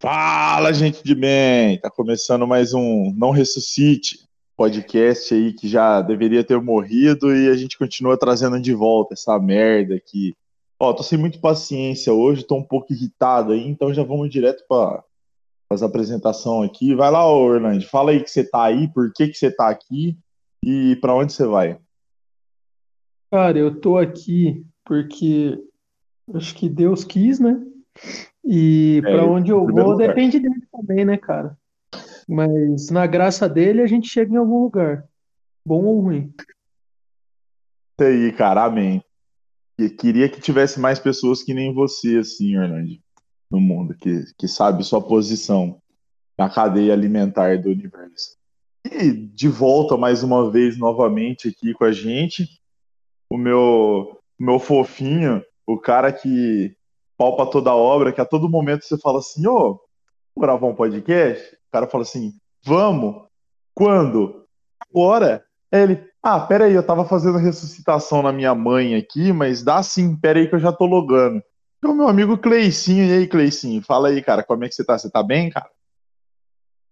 Fala, gente de bem! Tá começando mais um Não Ressuscite, podcast aí que já deveria ter morrido e a gente continua trazendo de volta essa merda aqui. Ó, tô sem muita paciência hoje, tô um pouco irritado aí, então já vamos direto para as apresentações aqui. Vai lá, Orlando, fala aí que você tá aí, por que que você tá aqui e para onde você vai? Cara, eu tô aqui porque acho que Deus quis, né? E É, para onde eu vou lugar. depende dele também, né, cara? Mas na graça dele a gente chega em algum lugar, bom ou ruim. Isso aí, cara, amém. E queria que tivesse mais pessoas que nem você, assim, Orlando, no mundo, que, que sabe sua posição na cadeia alimentar do universo. E de volta mais uma vez, novamente, aqui com a gente, o meu, o meu fofinho, o cara que palpa toda a obra, que a todo momento você fala assim, ô, vamos gravar um podcast? O cara fala assim, vamos? Quando? Agora? Aí ele, ah, peraí, eu tava fazendo ressuscitação na minha mãe aqui, mas dá sim, peraí que eu já tô logando. Então, meu amigo Cleicinho, e aí, Cleicinho? Fala aí, cara, como é que você tá? Você tá bem, cara?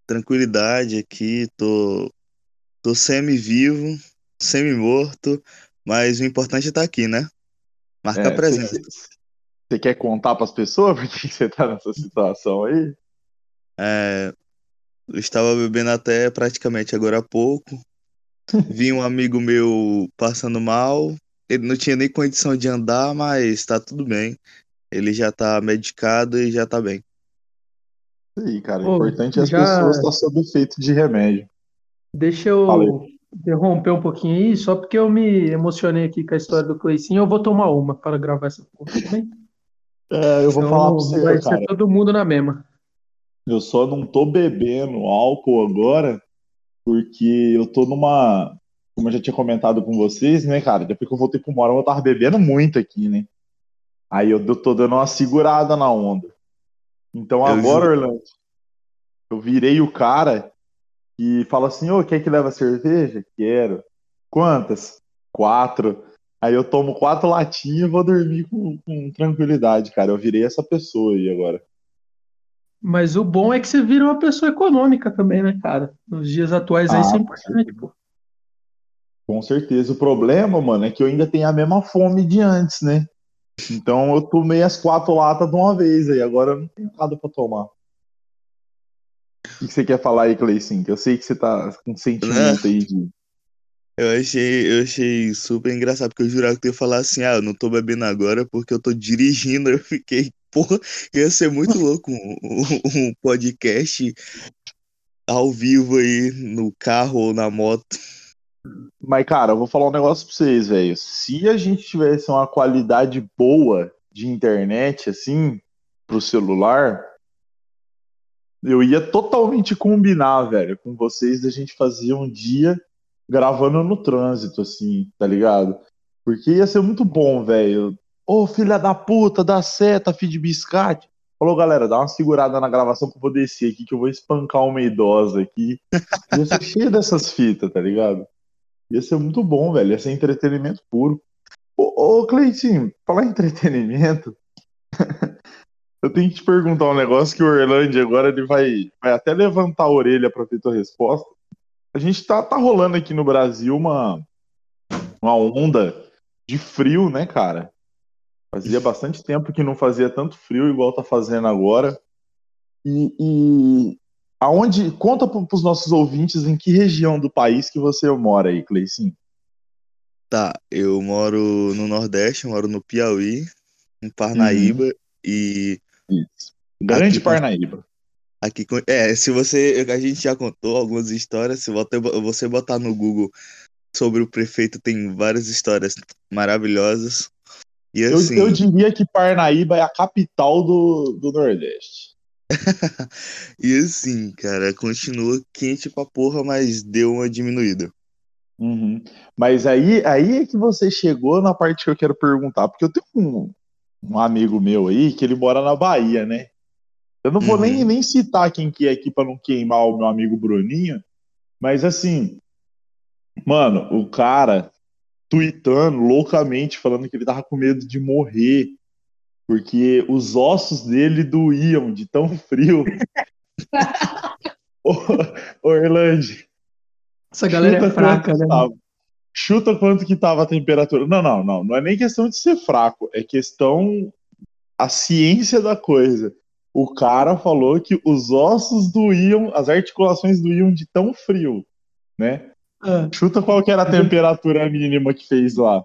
tranquilidade aqui, tô, tô semi-vivo, semi-morto, mas o importante é estar aqui, né? Marcar É, presença. você, você quer contar pras pessoas por que você tá nessa situação aí? É, eu estava bebendo até praticamente agora há pouco. Vi um amigo meu passando mal. Ele não tinha nem condição de andar, mas tá tudo bem. Ele já tá medicado e já tá bem. Isso aí, cara, o importante é as já pessoas estar sob efeito de remédio. deixa eu interromper um pouquinho aí, só porque eu me emocionei aqui com a história do Cleicinho, eu vou tomar uma para gravar essa porra, tudo bem? É, eu vou falar pra Senão você, vai ser cara, todo mundo na mesma. eu só não tô bebendo álcool agora porque eu tô numa, como eu já tinha comentado com vocês, né, cara, depois que eu voltei pro Morão eu tava bebendo muito aqui, né? Aí eu tô dando uma segurada na onda. Então Eu agora, ju... Orlando, eu virei o cara e fala assim, ô, quer que leva cerveja? Quero. Quantas? Quatro. Aí eu tomo quatro latinhas e vou dormir com, com tranquilidade, cara. Eu virei essa pessoa aí agora. Mas o bom é que você vira uma pessoa econômica também, né, cara? Nos dias atuais aí, isso é com importante, certeza. pô. Com certeza. O problema, mano, é que eu ainda tenho a mesma fome de antes, né? Então eu tomei as quatro latas de uma vez aí. Agora eu não tenho nada pra tomar. O que você quer falar aí, Cleicinho? Que eu sei que você tá com sentimento aí de. Eu achei, eu achei super engraçado, porque eu jurava que tu ia falar assim, ah, eu não tô bebendo agora porque eu tô dirigindo. Eu fiquei, porra, ia ser muito louco um, um um podcast ao vivo aí no carro ou na moto. Mas, cara, eu vou falar um negócio pra vocês, velho. Se a gente tivesse uma qualidade boa de internet, assim, pro celular, eu ia totalmente combinar, velho, com vocês da gente fazer um dia gravando no trânsito, assim, tá ligado? Porque ia ser muito bom, velho. Ô, filha da puta, dá seta, filho de biscate. Falou, galera, dá uma segurada na gravação que eu vou descer aqui, que eu vou espancar uma idosa aqui. Ia ser cheio dessas fitas, tá ligado? Ia ser muito bom, velho. Ia ser entretenimento puro. Ô, ô Cleitinho, falar em entretenimento, eu tenho que te perguntar um negócio que o Orlando agora ele vai, vai até levantar a orelha pra ver tua resposta. A gente tá, tá rolando aqui no Brasil uma, uma onda de frio, né, cara? Fazia bastante tempo que não fazia tanto frio igual tá fazendo agora. E, e aonde. Conta pro, pros nossos ouvintes em que região do país que você mora aí, Cleicinho. Tá, eu moro no Nordeste, eu moro no Piauí, em Uhum. Parnaíba, e Isso. Grande aqui Parnaíba. Aqui, é, se você, a gente já contou algumas histórias, se você botar no Google sobre o prefeito, tem várias histórias maravilhosas. E Eu, eu assim, diria que Parnaíba é a capital do, do Nordeste. e assim, cara, continua quente pra porra, mas deu uma diminuída. Uhum. Mas aí, aí é que você chegou na parte que eu quero perguntar, porque eu tenho um, um amigo meu aí que ele mora na Bahia, né? Eu não vou nem, Uhum. nem citar quem que é aqui para não queimar o meu amigo Bruninho, mas assim, mano, o cara tweetando loucamente, falando que ele tava com medo de morrer porque os ossos dele doíam de tão frio. ô, ô Irlande, Essa galera é chuta fraca, né? tava. Chuta quanto que tava a temperatura. Não, não, não. Não é nem questão de ser fraco, é questão a ciência da coisa. O cara falou que os ossos doíam, as articulações doíam de tão frio, né? Ah, Chuta qual que era a temperatura mínima que fez lá.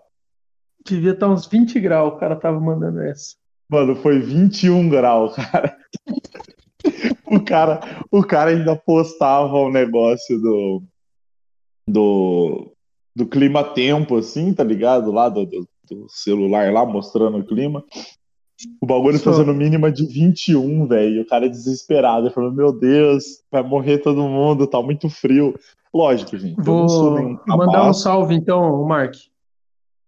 devia estar uns 20 graus, o cara tava mandando essa. Mano, foi 21 graus, cara. O cara, o cara ainda postava o negócio do do, do clima tempo assim, tá ligado? Lá do, do, do celular lá mostrando o clima. O bagulho Só. fazendo mínima de 21, velho. O cara é desesperado, ele falou: "Meu Deus, vai morrer todo mundo, tá muito frio". Lógico, gente. Vou mandar um salve então, Mark.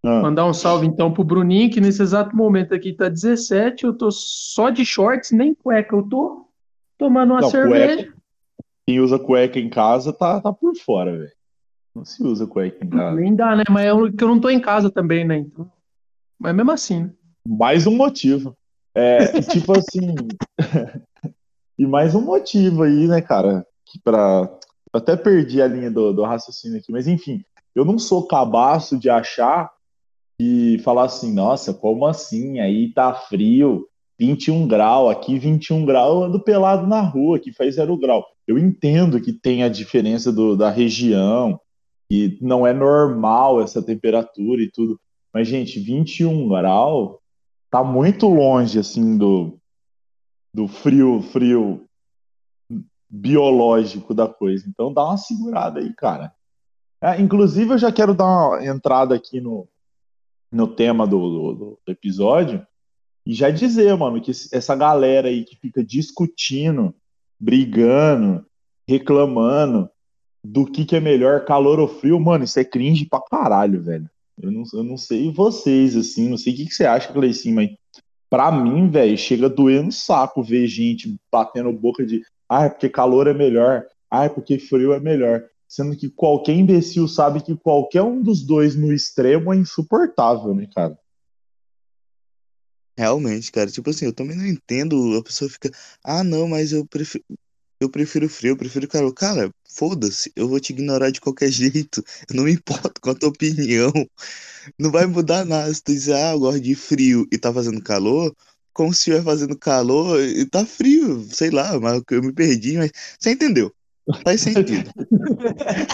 Ah, Mandar um salve então pro Bruninho, que nesse exato momento aqui tá 17, eu tô só de shorts, nem cueca eu tô. Tomando uma Não, cerveja. Quem usa cueca em casa tá, tá por fora, velho. Não se usa cueca em casa. Nem dá, né? Mas eu, que eu não tô em casa também, né? Então. Mas mesmo assim, né? Mais um motivo. É, tipo assim. e mais um motivo aí, né, cara? Que pra... eu Até perdi a linha do, do raciocínio aqui, mas enfim, eu não sou cabaço de achar e falar assim, nossa, como assim? Aí tá frio, 21 graus, aqui 21 graus, eu ando pelado na rua, aqui faz zero grau. Eu entendo que tem a diferença do, da região, que não é normal essa temperatura e tudo. Mas, gente, 21 graus tá muito longe, assim, do, do frio, frio biológico da coisa. Então dá uma segurada aí, cara. É, inclusive, eu já quero dar uma entrada aqui no, no tema do, do, do episódio e já dizer, mano, que essa galera aí que fica discutindo, brigando, reclamando do que, que é melhor, calor ou frio, mano, isso é cringe pra caralho, velho. Eu não, eu não sei vocês, assim, não sei o que, que você acha, Cleicinho, mas pra mim, velho, chega doer no saco ver gente batendo boca de ah, é porque calor é melhor, ah, é porque frio é melhor. Sendo que qualquer imbecil sabe que qualquer um dos dois no extremo é insuportável, né, cara? Realmente, cara, tipo assim, eu também não entendo. A pessoa fica, ah, não, mas eu prefiro, eu prefiro frio, eu prefiro calor. Cara, foda-se, eu vou te ignorar de qualquer jeito. Eu não me importo com a tua opinião. Não vai mudar nada. Se tu dizer, ah, eu gosto de frio e tá fazendo calor, como se estiver fazendo calor e tá frio, sei lá, mas eu me perdi, mas você entendeu? Faz sentido.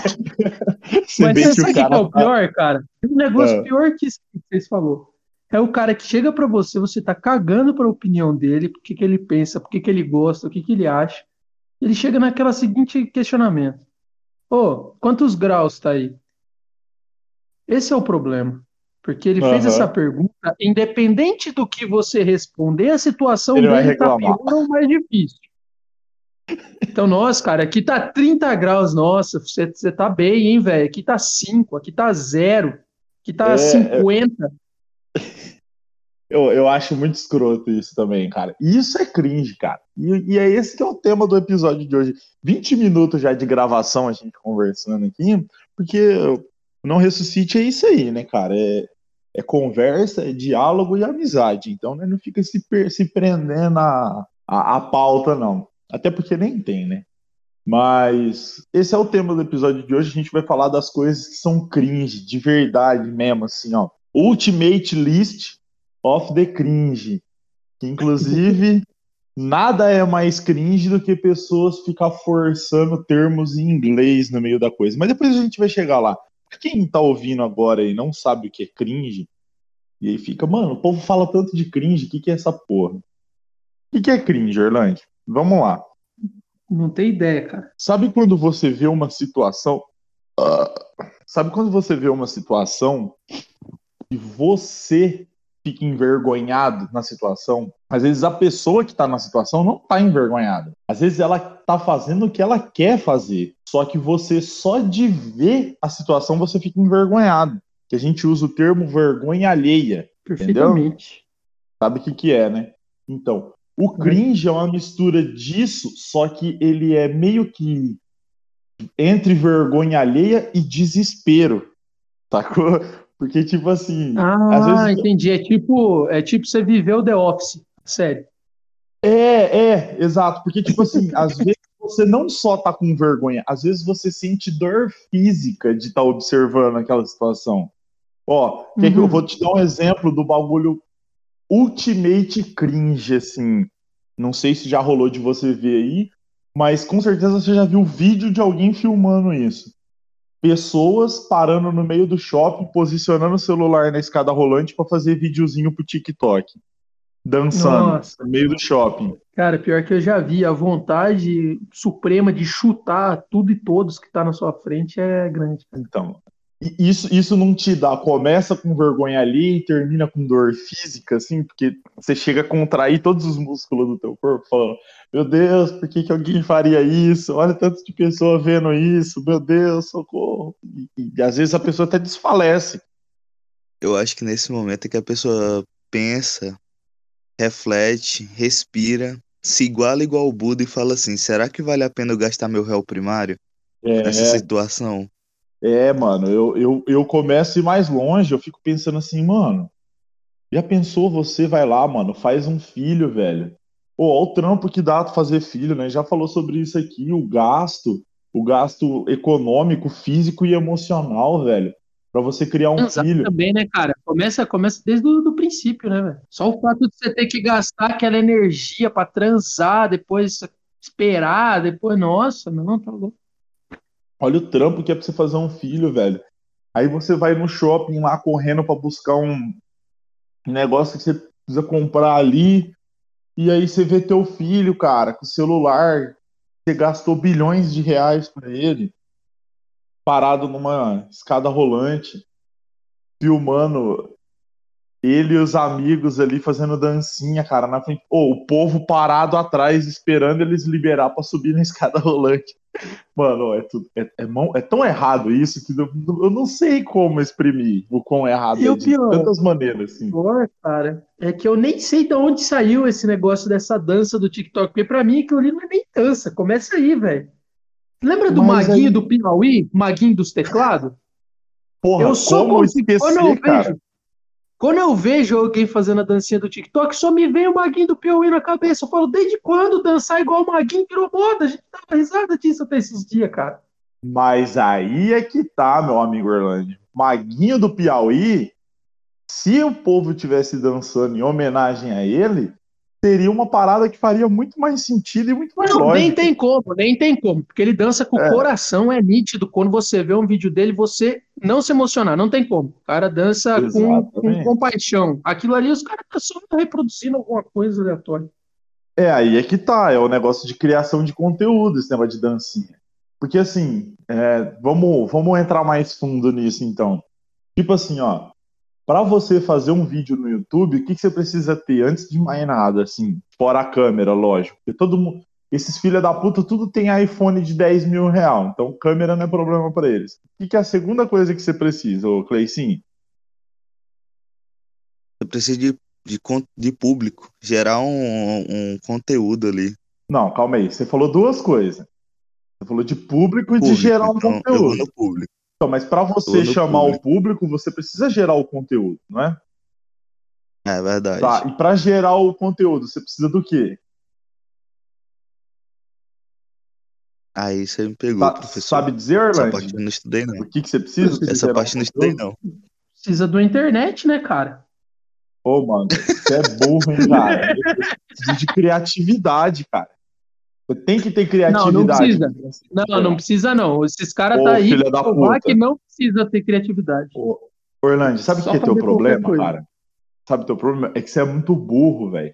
Se Mas bem sabe que o o é o pior, cara? Tem um negócio Ah. pior que isso que vocês falou. É o cara que chega pra você, você tá cagando pra opinião dele, por que ele pensa, por que que ele gosta, o que que ele acha. Ele chega naquela seguinte questionamento. Ô, quantos graus tá aí? Esse é o problema. Porque ele fez Aham. essa pergunta, independente do que você responder, a situação Ele dele tá reclamar. pior ou mais difícil. Então, nossa, cara, aqui tá 30 graus, nossa, você, você tá bem, hein, velho? Aqui tá 5, aqui tá 0, aqui tá É, 50. Eu, eu acho muito escroto isso também, cara. Isso é cringe, cara. E, e é esse que é o tema do episódio de hoje. 20 minutos já de gravação a gente conversando aqui, porque Não Ressuscite é isso aí, né, cara? É, é conversa, é diálogo e amizade. Então né, não fica se, se prendendo a, a, a pauta, não. Até porque nem tem, né? Mas esse é o tema do episódio de hoje. A gente vai falar das coisas que são cringe, de verdade mesmo, assim, ó. Ultimate List of the Cringe. Que, inclusive, nada é mais cringe do que pessoas ficar forçando termos em inglês no meio da coisa. Mas depois a gente vai chegar lá. Quem tá ouvindo agora e não sabe o que é cringe, e aí fica, mano, o povo fala tanto de cringe, o que, que é essa porra? O que, que é cringe, Orlando? Vamos lá. Não tem ideia, cara. Sabe quando você vê uma situação. Ah, sabe quando você vê uma situação e você fica envergonhado na situação? Às vezes a pessoa que tá na situação não tá envergonhada. Às vezes ela tá fazendo o que ela quer fazer. Só que você, só de ver a situação, você fica envergonhado. Que a gente usa o termo vergonha alheia. Perfeitamente. Sabe o que, que é, né? Então, o cringe é uma mistura disso, só que ele é meio que entre vergonha alheia e desespero. Sacou? Porque, tipo assim. Ah, vezes... entendi. É tipo, é tipo você viveu The Office, sério. É, é, exato. Porque, tipo assim, às vezes você não só tá com vergonha, às vezes você sente dor física de estar tá observando aquela situação. Ó, uhum. que, que eu vou te dar um exemplo do bagulho ultimate cringe, assim. Não sei se já rolou de você ver aí, mas com certeza você já viu vídeo de alguém filmando isso. Pessoas parando no meio do shopping, posicionando o celular na escada rolante para fazer videozinho pro TikTok. Dançando Nossa. no meio do shopping. Cara, pior que eu já vi, a vontade suprema de chutar tudo e todos que tá na sua frente é grande. Então, isso, isso não te dá, começa com vergonha ali e termina com dor física, assim, porque você chega a contrair todos os músculos do teu corpo, falando, meu Deus, por que, que alguém faria isso? Olha tanto de pessoa vendo isso, meu Deus, socorro. E, e às vezes a pessoa até desfalece. Eu acho que nesse momento é que a pessoa pensa, reflete, respira, se iguala igual o Buda e fala assim, será que vale a pena eu gastar meu réu primário é, nessa situação? É, mano, eu, eu, eu começo a ir mais longe, eu fico pensando assim, mano, já pensou você vai lá, mano, faz um filho, velho. Olha o trampo que dá fazer filho, né? Já falou sobre isso aqui, o gasto, o gasto econômico, físico e emocional, velho, para você criar um Exato filho. também, né, cara? Começa, começa desde o do princípio, né, velho? Só o fato de você ter que gastar aquela energia para transar, depois esperar, depois, nossa, não, tá louco. Olha o trampo que é pra você fazer um filho, velho. Aí você vai no shopping lá correndo para buscar um negócio que você precisa comprar ali. E aí você vê teu filho, cara, com o celular. Você gastou bilhões de reais para ele. Parado numa escada rolante. Filmando ele e os amigos ali fazendo dancinha, cara, na frente. Oh, o povo parado atrás esperando eles liberar para subir na escada rolante. Mano, é, tudo, é, é, é, tão errado isso que eu, eu, não sei como exprimir o quão errado e é de pior, tantas maneiras. Assim. Pior, cara, é que eu nem sei de onde saiu esse negócio dessa dança do TikTok, porque pra mim aquilo ali não é nem dança. Começa aí, velho. Lembra do Mas Maguinho aí... do Piauí? Maguinho dos teclados? Porra, eu só como esquecer, quando eu cara? Quando eu vejo alguém fazendo a dancinha do TikTok, só me vem o Maguinho do Piauí na cabeça. Eu falo, desde quando dançar igual o Maguinho virou moda? A gente tava risada disso até esses dias, cara. Mas aí é que tá, meu amigo Orlando. Maguinho do Piauí, se o povo tivesse dançando em homenagem a ele, teria uma parada que faria muito mais sentido e muito mais não, lógico. Nem tem como, nem tem como, porque ele dança com é. o coração, é nítido. Quando você vê um vídeo dele, você não se emocionar, não tem como. O cara dança com, com compaixão. Aquilo ali, os caras estão só reproduzindo alguma coisa aleatória. É, aí é que tá, é o negócio de criação de conteúdo, esse negócio de dancinha. Porque assim, é, vamos, vamos entrar mais fundo nisso então. Tipo assim, ó, para você fazer um vídeo no YouTube, o que, que, você precisa ter antes de mais nada, assim, fora a câmera, lógico. Porque todo mundo, esses filha da puta, tudo tem iPhone de 10 mil real, então câmera não é problema para eles. O que, que, é a segunda coisa que você precisa, ô Cleicinho? Você precisa de, de, de público, gerar um, um conteúdo ali. Não, calma aí. Você falou duas coisas. Você falou de público e público, de gerar um então, conteúdo. Eu vou no público. Então, mas para você chamar público. o público, você precisa gerar o conteúdo, não é? É verdade. Tá, e para gerar o conteúdo, você precisa do quê? Aí você me pegou, tá, professor. Sabe dizer, Orlando? Essa parte eu não estudei, não. O que, que você precisa? Essa parte eu não estudei, não. Precisa da internet, né, cara? Ô, mano, você é burro, hein, cara? Precisa de criatividade, cara. Tem que ter criatividade. Não, não precisa. Não, não precisa, não. Esses caras tá aí pra provar que não precisa ter criatividade. Ô, Orlando, sabe o que é teu problema, cara? Sabe o teu problema? É que você é muito burro, velho.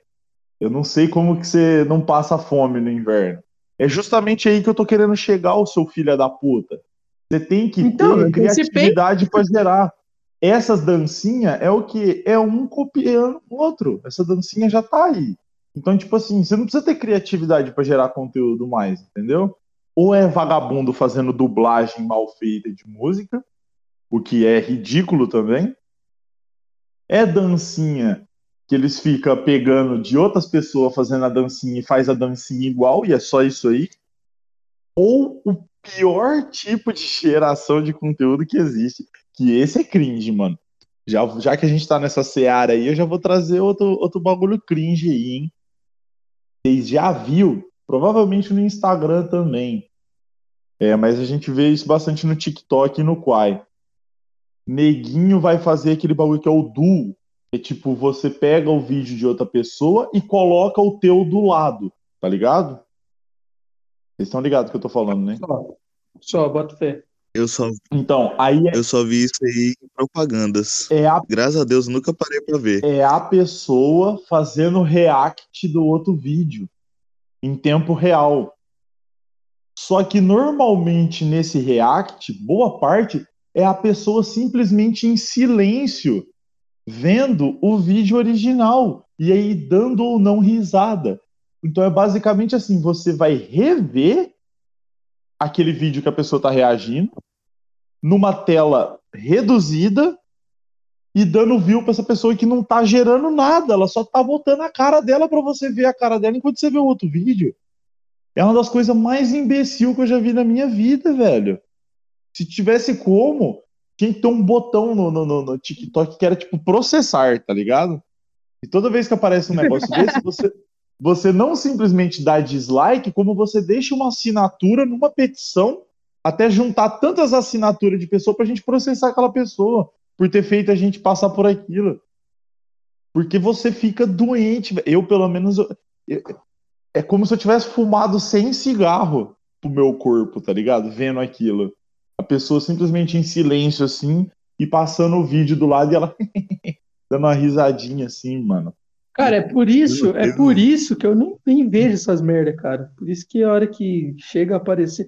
Eu não sei como que você não passa fome no inverno. É justamente aí que eu tô querendo chegar, o seu filho da puta. Você tem que então, ter criatividade para gerar. Essas dancinhas é o que? É um copiando o outro. Essa dancinha já tá aí. Então, tipo assim, você não precisa ter criatividade para gerar conteúdo mais, entendeu? Ou é vagabundo fazendo dublagem mal feita de música, o que é ridículo também. É dancinha que eles ficam pegando de outras pessoas fazendo a dancinha e faz a dancinha igual, e é só isso aí. Ou o pior tipo de geração de conteúdo que existe, que esse é cringe, mano. Já, já que a gente tá nessa seara aí, eu já vou trazer outro, outro bagulho cringe aí, hein? Vocês já viu? Provavelmente no Instagram também. É, mas a gente vê isso bastante no TikTok e no Quai. Neguinho vai fazer aquele bagulho que é o duo. É tipo, você pega o vídeo de outra pessoa e coloca o teu do lado, tá ligado? Vocês estão ligados que eu tô falando, né? Só, só bota fé. Eu só, Então, aí é, eu só vi isso aí em propagandas. é a Graças a Deus, nunca parei pra ver. é a pessoa fazendo react do outro vídeo em tempo real. Só que normalmente nesse react, boa parte é a pessoa simplesmente em silêncio, vendo o vídeo original e aí dando ou não risada. Então é basicamente assim, você vai rever aquele vídeo que a pessoa está reagindo numa tela reduzida e dando view para essa pessoa que não tá gerando nada, ela só tá botando a cara dela para você ver a cara dela enquanto você vê o outro vídeo. É uma das coisas mais imbecil que eu já vi na minha vida, velho. Se tivesse como, tinha que ter um botão no, no, no- no TikTok que era tipo processar, tá ligado? E toda vez que aparece um negócio desse, você, você não simplesmente dá dislike, como você deixa uma assinatura numa petição até juntar tantas assinaturas de pessoa pra gente processar aquela pessoa por ter feito a gente passar por aquilo. Porque você fica doente. Eu, pelo menos, eu- eu- é como se eu tivesse fumado sem cigarro pro meu corpo, tá ligado? Vendo aquilo. A pessoa simplesmente em silêncio, assim, e passando o vídeo do lado e ela dando uma risadinha, assim, mano. Cara, é por isso, é por isso que eu nem, nem vejo essas merda, cara. Por isso que a hora que chega a aparecer.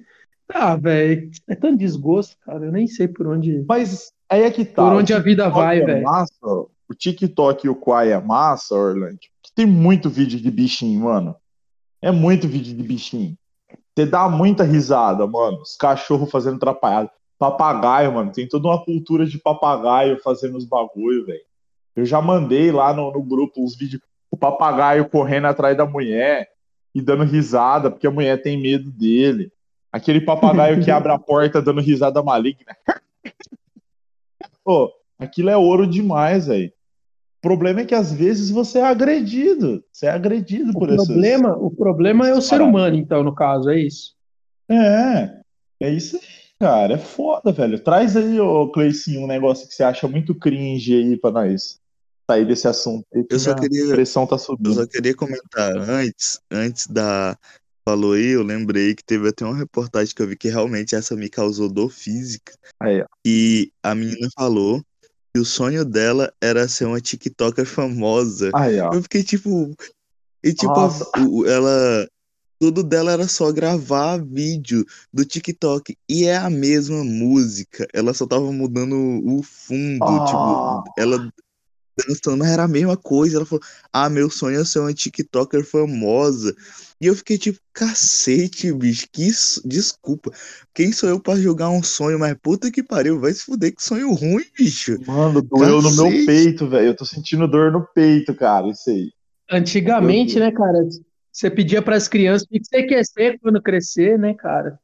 Ah, velho, é tanto desgosto, cara. Eu nem sei por onde, Mas aí é que tá. por onde a vida vai, é velho. o TikTok e o Quai é massa, Orlando. Que tem muito vídeo de bichinho, mano. É muito vídeo de bichinho. Você dá muita risada, mano. Os cachorros fazendo atrapalhado. Papagaio, mano. Tem toda uma cultura de papagaio fazendo os bagulho, velho. Eu já mandei lá no, no grupo os vídeos. O papagaio correndo atrás da mulher e dando risada, porque a mulher tem medo dele. Aquele papagaio que abre a porta dando risada maligna. Pô, aquilo é ouro demais, velho. O problema é que às vezes você é agredido. Você é agredido O por essas. problema, o problema é o ser humano, então, no caso, é isso. É, é isso aí, cara. É foda, velho. Traz aí, ô Cleicinho, um negócio que você acha muito cringe aí pra nós sair desse assunto. aí, Eu só queria- pressão tá Eu subindo. só queria comentar antes, antes da. Falou aí, eu lembrei que teve até uma reportagem que eu vi que realmente essa me causou dor física. Aí, ó. E a menina falou que o sonho dela era ser uma TikToker famosa. Aí, ó. Eu fiquei tipo. E tipo, ela. Tudo dela era só gravar vídeo do TikTok. E é a mesma música. Ela só tava mudando o fundo. Ah. Tipo, ela dançando, era a mesma coisa. Ela falou: Ah, meu sonho é ser uma TikToker famosa. E eu fiquei tipo, cacete, bicho. Que isso- desculpa. Quem sou eu pra julgar um sonho? Mas puta que pariu, vai se fuder que sonho ruim, bicho. Mano, doeu no meu Cacete. peito, velho. Eu tô sentindo dor no peito, cara. Isso aí. Antigamente, né, cara, você pedia para as crianças o que você quer ser quando crescer, né, cara?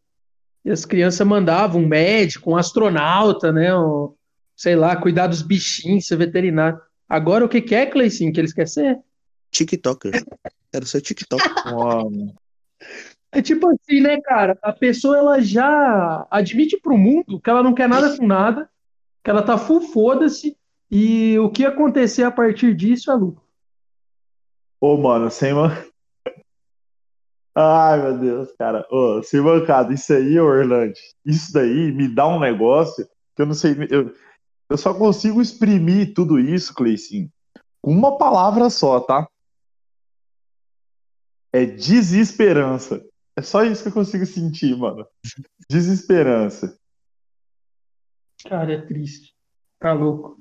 E as crianças mandavam um médico, um astronauta, né, um, sei lá, cuidar dos bichinhos, ser veterinário. Agora o que que é, Cleicinho, que eles querem ser? TikToker. Ser TikToker. Mano. É tipo assim, né, cara? A pessoa ela já admite pro mundo que ela não quer nada com nada, que ela tá full foda-se e o que acontecer a partir disso é lucro. Ô, mano, sem man... Ai, meu Deus, cara. Ô, sem mancada, isso aí, Orlando, isso daí me dá um negócio que eu não sei. Eu, eu só consigo exprimir tudo isso, Cleicinho, com uma palavra só, tá? É desesperança. É só isso que eu consigo sentir, mano. Desesperança. Cara, é triste. Tá louco.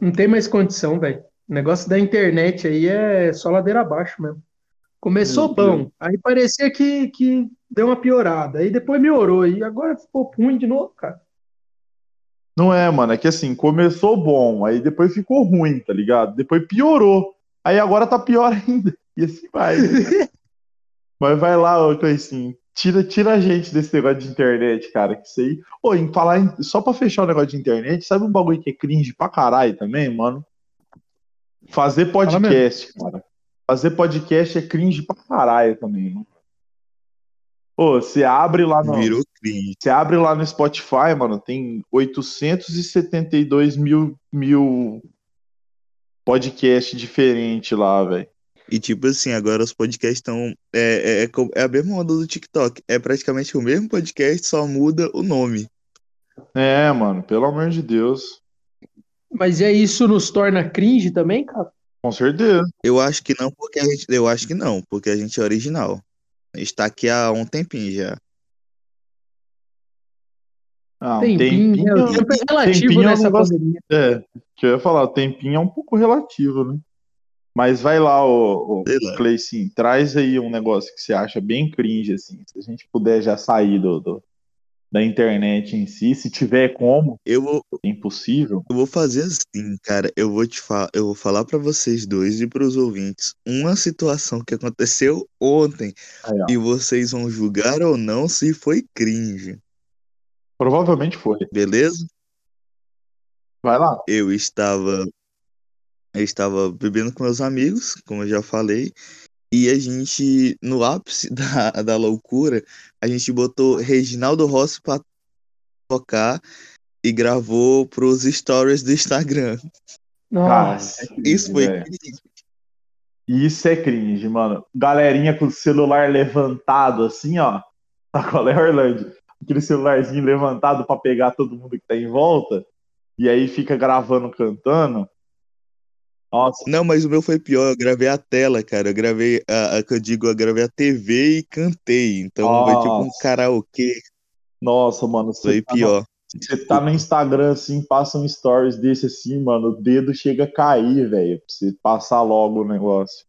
Não tem mais condição, velho. O negócio da internet aí é só ladeira abaixo mesmo. Começou bom, aí parecia que, que deu uma piorada, aí depois melhorou, e agora ficou ruim de novo, cara. Não é, mano, é que assim, começou bom, aí depois ficou ruim, tá ligado? Depois piorou. Aí agora tá pior ainda. E assim vai. né? Mas vai lá, ô Cleicinho. Tira, tira a gente desse negócio de internet, cara. Que isso aí. Ô, em falar em- só pra fechar o negócio de internet, sabe um bagulho que é cringe pra caralho também, mano? Fazer podcast, cara. Fazer podcast é cringe pra caralho também, mano. Ô, você abre lá no. Virou cringe. Você abre lá no Spotify, mano, tem 872 mil, mil podcasts diferentes lá, velho. E tipo assim, agora os podcasts estão. É, é, é é a mesma onda do TikTok. É praticamente o mesmo podcast, só muda o nome. É, mano, pelo amor de Deus. Mas é isso nos torna cringe também, cara? Com certeza. Eu acho que não, porque a gente. Eu acho que não, porque a gente é original. A gente tá aqui há um tempinho já. Ah, um Tempinho, tempinho, né? Tempo é relativo tempinho é um nessa negócio- pandemia. É, que eu ia falar, o tempinho é um pouco relativo, né? Mas vai lá, ô Sei lá. Cleicinho, traz aí um negócio que você acha bem cringe, assim. Se a gente puder já sair do, do- da internet em si, se tiver como, Eu vou, é impossível. eu vou fazer assim, cara. Eu vou te falar, eu vou falar para vocês dois e pros ouvintes uma situação que aconteceu ontem Aí, e vocês vão julgar ou não se foi cringe, Provavelmente foi. beleza? Vai lá. Eu estava eu estava bebendo com meus amigos, como eu já falei, e a gente no ápice da, da loucura, a gente botou Reginaldo Rossi para tocar e gravou pros stories do Instagram. Nossa. isso é foi velho. cringe. Isso é cringe, mano. Galerinha com o celular levantado, assim, ó. Tá qual é, Orlando? Aquele celularzinho levantado pra pegar todo mundo que tá em volta. E aí fica gravando, cantando. Nossa, Não, mas o meu foi pior. Eu gravei a tela, cara. Eu gravei a, a que eu digo, eu gravei a TV e cantei. Então foi tipo um Nossa. karaokê. nossa, mano. Foi tá, no, pior. você tá no Instagram, assim, passa um stories desse assim, mano. O dedo chega a cair, velho. Pra você passar logo o negócio.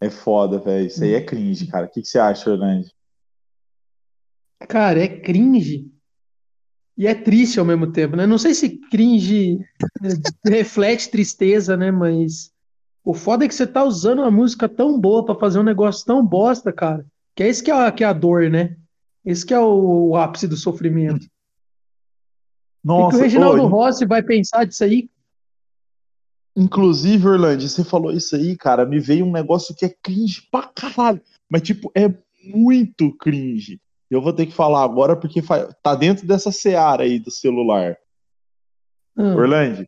É foda, velho. Isso aí é cringe, cara. O que, que você acha, Orlando? Cara, é cringe. E é triste ao mesmo tempo, né? Não sei se cringe reflete tristeza, né? Mas o foda é que você tá usando uma música tão boa pra fazer um negócio tão bosta, cara. Que é isso que é a, que é a dor, né? Esse que é o, o ápice do sofrimento. O que que Nossa, o Reginaldo ô, Rossi vai pensar disso aí? Inclusive, Orlando, você falou isso aí, cara, me veio um negócio que é cringe pra caralho. Mas, tipo, é muito cringe. Eu vou ter que falar agora porque tá dentro dessa seara aí do celular. Ah, Orlando,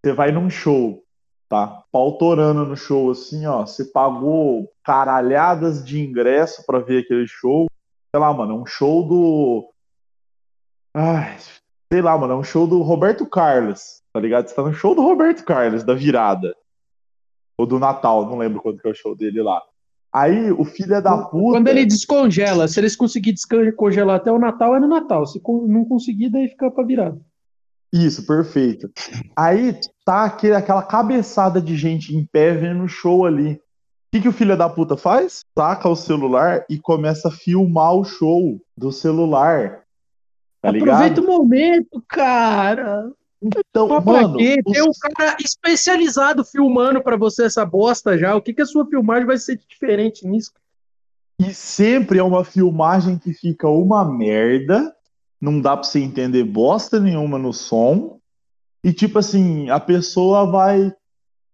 você vai num show, tá? Pautorando no show, assim, ó. Você pagou caralhadas de ingresso pra ver aquele show. Sei lá, mano, é um show do. Ai, sei lá, mano, é um show do Roberto Carlos, tá ligado? Você tá no show do Roberto Carlos, da virada. Ou do Natal, não lembro quando que é o show dele lá. Aí o filho é da puta. Quando ele descongela, se eles conseguirem descongelar até o Natal, é no Natal. Se não conseguir, daí fica pra virada. Isso, perfeito. Aí tá aquele, aquela cabeçada de gente em pé vendo o show ali. O que, que o filho da puta faz? Saca o celular e começa a filmar o show do celular. Tá Aproveita o momento, cara. Então, pra mano, quê? os- Tem um cara especializado filmando pra você essa bosta já. O que que a sua filmagem vai ser diferente nisso? e sempre é uma filmagem que fica uma merda, não dá pra você entender bosta nenhuma no som. E tipo assim, a pessoa vai.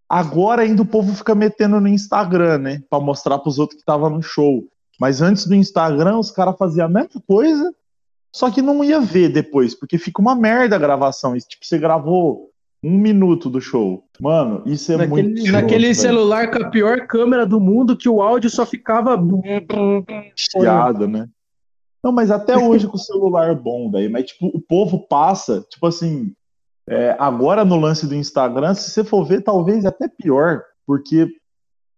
Agora ainda o povo fica metendo no Instagram, né? Pra mostrar pros outros que tava no show. Mas antes do Instagram, os caras faziam a mesma coisa, só que não ia ver depois, porque fica uma merda a gravação. Tipo, você gravou um minuto do show. Mano, isso é naquele muito. naquele velho. celular com a pior câmera do mundo, que o áudio só ficava. chiado, né? Não, mas até hoje com o celular bom, velho. Mas, tipo, o povo passa, tipo assim, é, agora no lance do Instagram, se você for ver, talvez até pior, porque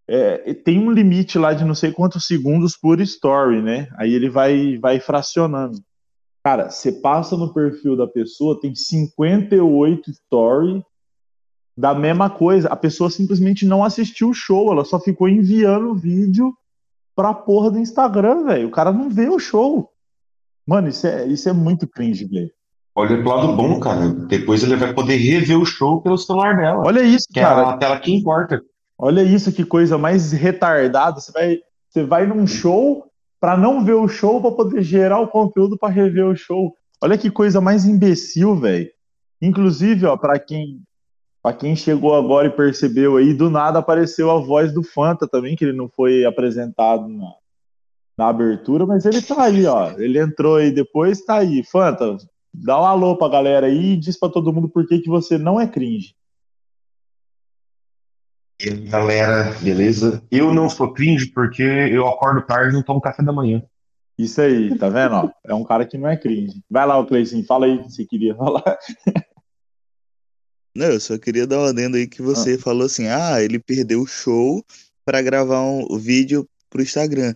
é, tem um limite lá de não sei quantos segundos por story, né? Aí ele vai, vai fracionando. Cara, você passa no perfil da pessoa, tem 58 stories da mesma coisa. A pessoa simplesmente não assistiu o show, ela só ficou enviando o vídeo pra porra do Instagram, velho. O cara não vê o show. Mano, isso é, isso é muito cringe, velho. Olha pro lado bom, cara. Depois ele vai poder rever o show pelo celular dela. Olha isso, Que é cara. a tela que importa. Olha isso, que coisa mais retardada. Você vai, Você vai num show para não ver o show para poder gerar o conteúdo para rever o show. Olha que coisa mais imbecil, velho. Inclusive, ó, para quem para quem chegou agora e percebeu aí, do nada apareceu a voz do Fanta também, que ele não foi apresentado na, na abertura, mas ele tá aí, ó. Ele entrou aí depois, tá aí. Fanta, dá um alô pra galera aí e diz pra todo mundo por que, que você não é cringe. E aí, galera, beleza? Eu não sou cringe porque eu acordo tarde e não tomo café da manhã. Isso aí, tá vendo? ó? É um cara que não é cringe. Vai lá, o Cleicinho, fala aí o que você queria falar. Não, eu só queria dar uma adendo aí que você falou assim: ah, ele perdeu o show pra gravar um vídeo pro Instagram.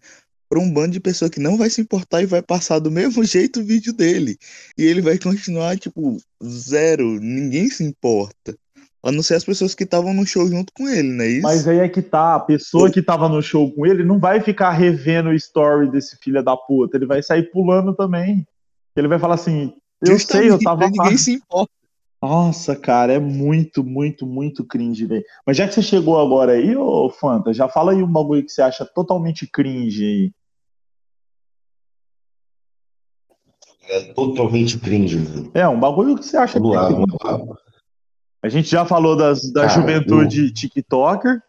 Pra um bando de pessoa que não vai se importar e vai passar do mesmo jeito o vídeo dele. E ele vai continuar, tipo, zero. Ninguém se importa. A não ser as pessoas que estavam no show junto com ele, não é isso? Mas aí é que tá, a pessoa que tava no show com ele não vai ficar revendo o story desse filho da puta, ele vai sair pulando também. Ele vai falar assim, eu sei, eu tava lá. Ninguém se importa. Nossa, cara, é muito, muito, muito cringe, velho. Mas já que você chegou agora aí, ô Fanta, já fala aí um bagulho que você acha totalmente cringe aí. É totalmente cringe, mano. É, um bagulho que você acha Vamos que é lá, cringe. vamos lá. A gente já falou das, da Cara, juventude TikToker,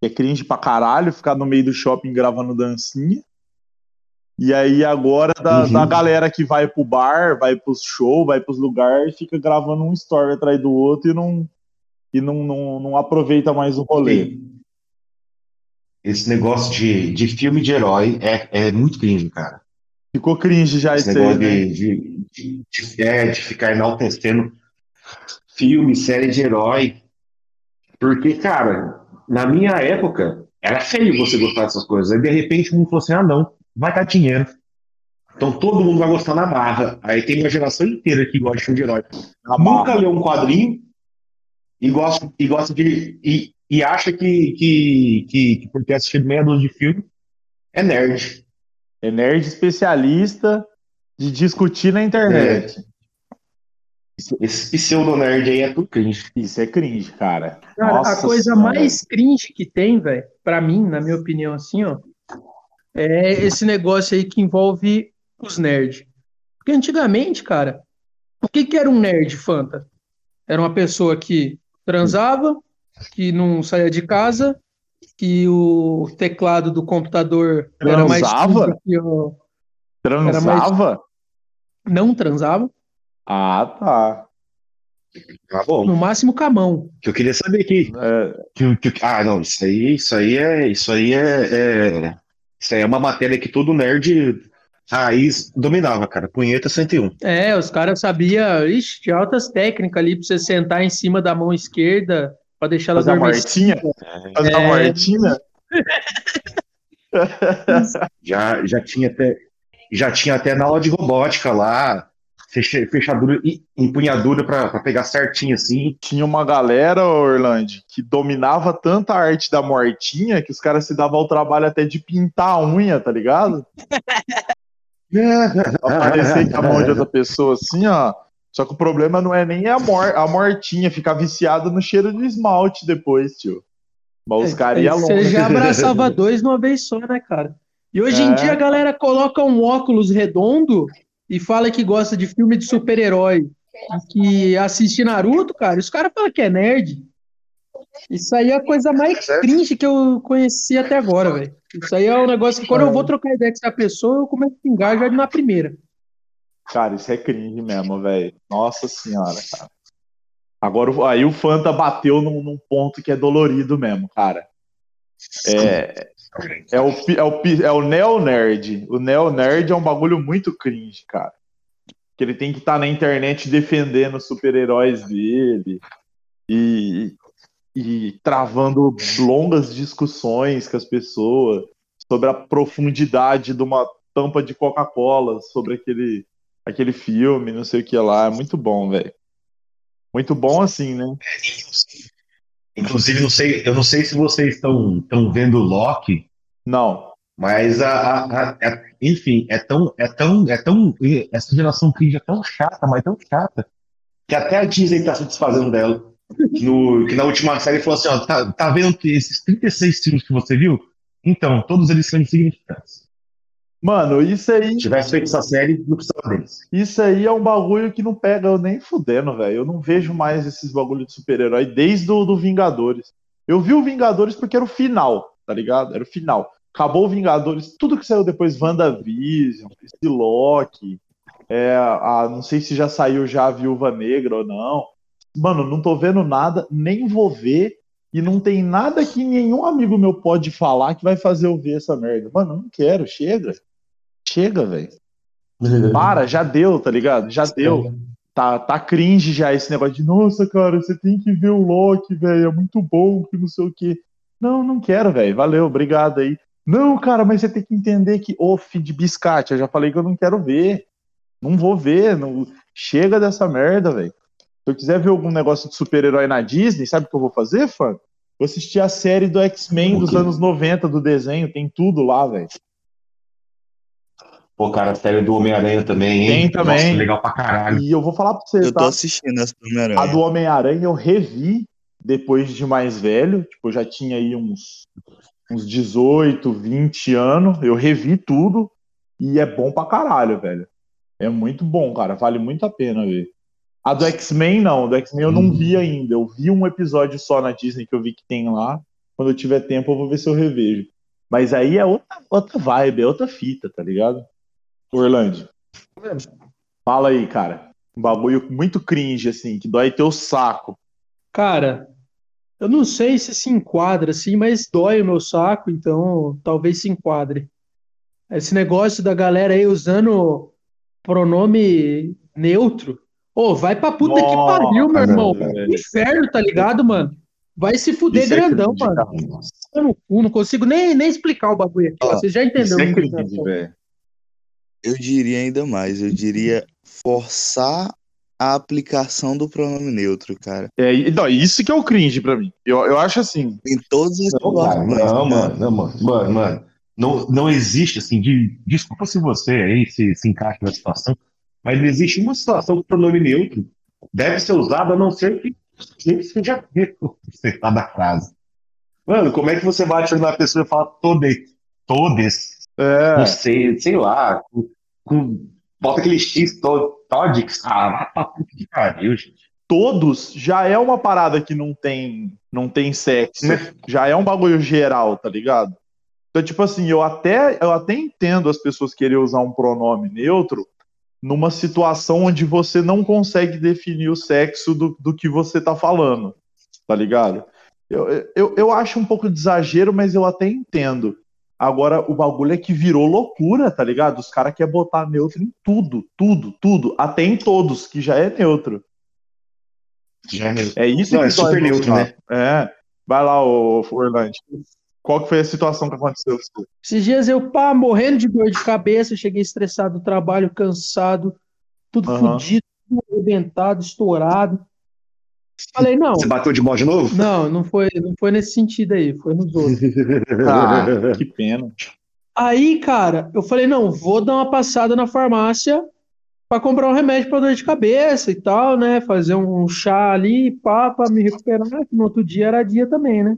que é cringe pra caralho, ficar no meio do shopping gravando dancinha. E aí agora da, Uhum. da galera que vai pro bar, vai pros show, vai pros lugares, fica gravando um story atrás do outro e não, e não, não, não aproveita mais o rolê. Esse negócio de, de filme de herói é, é muito cringe, cara. Ficou cringe já Esse aí, negócio né? de, de, de, de- é, de ficar enaltecendo filme, série de herói. Porque, cara, na minha época, era feio você gostar dessas coisas. Aí, de repente, o mundo falou assim: ah, não, vai dar dinheiro. Então todo mundo vai gostar na barra. Aí tem uma geração inteira que gosta de filme de herói. Na Nunca leu um quadrinho e gosta, e gosta de. E, e acha que, que, que, que por ter assistido meia dúzia de filme é nerd. É nerd especialista de discutir na internet. Esse pseudo-nerd aí é tudo cringe. Isso é cringe, cara. Cara, Nossa a coisa Senhora. mais cringe que tem, velho, pra mim, na minha opinião, assim, ó, é esse negócio aí que envolve os nerds. Porque antigamente, cara, o que que era um nerd, Fanta? Era uma pessoa que transava, que não saía de casa, que o teclado do computador era mais Transava? Transava? Não transava, Ah, tá. Tá bom. no máximo com a mão. Que eu queria saber aqui. É, Que, que- ah, não, isso aí, isso aí é. Isso aí é, é- Isso aí é uma matéria que todo nerd raiz dominava, cara. Punheta 101. É, os caras sabiam, ixi, de altas técnicas ali pra você sentar em cima da mão esquerda pra deixar ela fazer a adormecida. mortinha? Fazer a É. mortinha? Já, já tinha até. Já tinha até na aula de robótica lá. Fecha- Fechadura e empunhadura pra, pra pegar certinho assim. Tinha uma galera, Orlando, que dominava tanta arte da mortinha que os caras se davam ao trabalho até de pintar a unha, tá ligado? Pra parecer que a mão de outra pessoa assim, ó. Só que o problema não é nem a, mor a mortinha, ficar viciado no cheiro de esmalte depois, tio. Mas os caras iam É, Você longe. já abraçava dois de uma vez só, né, cara? E hoje em É. dia a galera coloca um óculos redondo e fala que gosta de filme de super-herói e que assiste Naruto, cara. Os caras falam que é nerd. Isso aí é a coisa mais cringe que eu conheci até agora, velho. Isso aí é um negócio que quando eu vou trocar ideia com essa pessoa, eu começo a pingar já na primeira. Cara, isso é cringe mesmo, velho. Nossa senhora, cara. Agora, aí o Fanta bateu num, num ponto que é dolorido mesmo, cara. É, é o, é o, é o neo-nerd. O neo-nerd é um bagulho muito cringe, cara. Que ele tem que estar na internet defendendo os super-heróis dele e, e travando longas discussões com as pessoas sobre a profundidade de uma tampa de Coca-Cola, sobre aquele, aquele filme, não sei o que lá. É muito bom, velho. Muito bom assim, né? Inclusive, não sei, eu não sei se vocês estão vendo Loki, Não. mas a, a- a- a- enfim, é tão, é tão, é tão, essa geração cringe é tão chata, mas tão chata, que até a Disney tá se desfazendo dela. Que, no- que na última série falou assim, ó, tá, tá vendo esses 36 filmes que você viu? Então, todos eles são insignificantes. Mano, isso aí, Se tivesse feito essa série, não precisava deles. isso aí é um bagulho que não pega eu nem fudendo, velho. Eu não vejo mais esses bagulho de super-herói desde o do Vingadores. Eu vi o Vingadores porque era o final, tá ligado? Era o final. Acabou o Vingadores, tudo que saiu depois, WandaVision, esse Loki, é, a, não sei se já saiu já a Viúva Negra ou não. Mano, não tô vendo nada, nem vou ver, e não tem nada que nenhum amigo meu pode falar que vai fazer eu ver essa merda. Mano, eu não quero, chega. Chega, velho. Para, já deu, tá ligado? Já deu. Tá, tá cringe já esse negócio de, nossa, cara, você tem que ver o Loki, velho, é muito bom, que não sei o quê. Não, não quero, velho. Valeu, obrigado aí. Não, cara, mas você tem que entender que, ô, filho de biscate, eu já falei que eu não quero ver. Não vou ver, não... chega dessa merda, velho. Se eu quiser ver algum negócio de super-herói na Disney, sabe o que eu vou fazer, fã? Vou assistir a série do X-Men dos anos 90 do desenho, tem tudo lá, velho. Pô, cara, a série do Homem-Aranha também, hein? Tem também. Nossa, legal pra caralho. E eu vou falar pra você, Eu tô tá? assistindo essa do A Homem-Aranha. do Homem-Aranha eu revi depois de mais velho, tipo, eu já tinha aí uns, uns 18, 20 anos, eu revi tudo e é bom pra caralho, velho. É muito bom, cara, vale muito a pena ver. A do X-Men não, do X-Men eu não vi ainda, eu vi um episódio só na Disney que eu vi que tem lá, quando eu tiver tempo eu vou ver se eu revejo. Mas aí é outra, outra vibe, é outra fita, tá ligado? Orlando, fala aí, cara. Um bagulho muito cringe, assim, que dói teu saco. Cara, eu não sei se se enquadra assim, mas dói o meu saco, então talvez se enquadre. Esse negócio da galera aí usando pronome neutro. Ô, vai pra puta que Nossa, pariu, meu irmão. velho. Inferno, tá ligado, mano? Vai se fuder Isso é grandão, cringe, mano. Eu não, não consigo nem, nem explicar o bagulho aqui. Ó, Você já entendeu Isso é que cringe, tô velho. Eu diria ainda mais, eu diria forçar a aplicação do pronome neutro, cara. É, não, isso que é o cringe pra mim. Eu, eu acho assim. Em todas as Não, cara, situações, não, mano, não, mano, mano, mano. Não, não existe assim, de, desculpa se você aí se, se encaixa na situação, mas não existe uma situação que o pronome neutro deve ser usado a não ser que que seja você tá da frase. Mano, como é que você vai atirar na pessoa e falar todes, todes, É, não sei, sei lá, com, com- bota aquele X, to, todix, ah, puta que pariu, gente. todos já é uma parada que não tem, não tem sexo. Né? Já é um bagulho geral, tá ligado? Então, tipo assim, eu até, eu até entendo as pessoas quererem usar um pronome neutro numa situação onde você não consegue definir o sexo do, do que você tá falando, tá ligado? Eu, eu, eu acho um pouco de exagero, mas eu até entendo. Agora, o bagulho é que virou loucura, tá ligado? Os caras querem botar neutro em tudo, tudo, tudo. Até em todos, que já é neutro. Já é É isso Não, que é super neutro, né? É. Vai lá, ô, Orlando. Qual que foi a situação que aconteceu? com você? Esses dias eu, pá, morrendo de dor de cabeça, cheguei estressado do trabalho, cansado, tudo Aham. fodido, tudo arrebentado, estourado. Falei, não, Você bateu de mal de novo? não, não foi, não foi nesse sentido aí, foi nos outros. Ah, que pena. Aí, cara, eu falei, não, vou dar uma passada na farmácia pra comprar um remédio pra dor de cabeça e tal, né? Fazer um chá ali, pá, pra me recuperar, que no outro dia era dia também, né?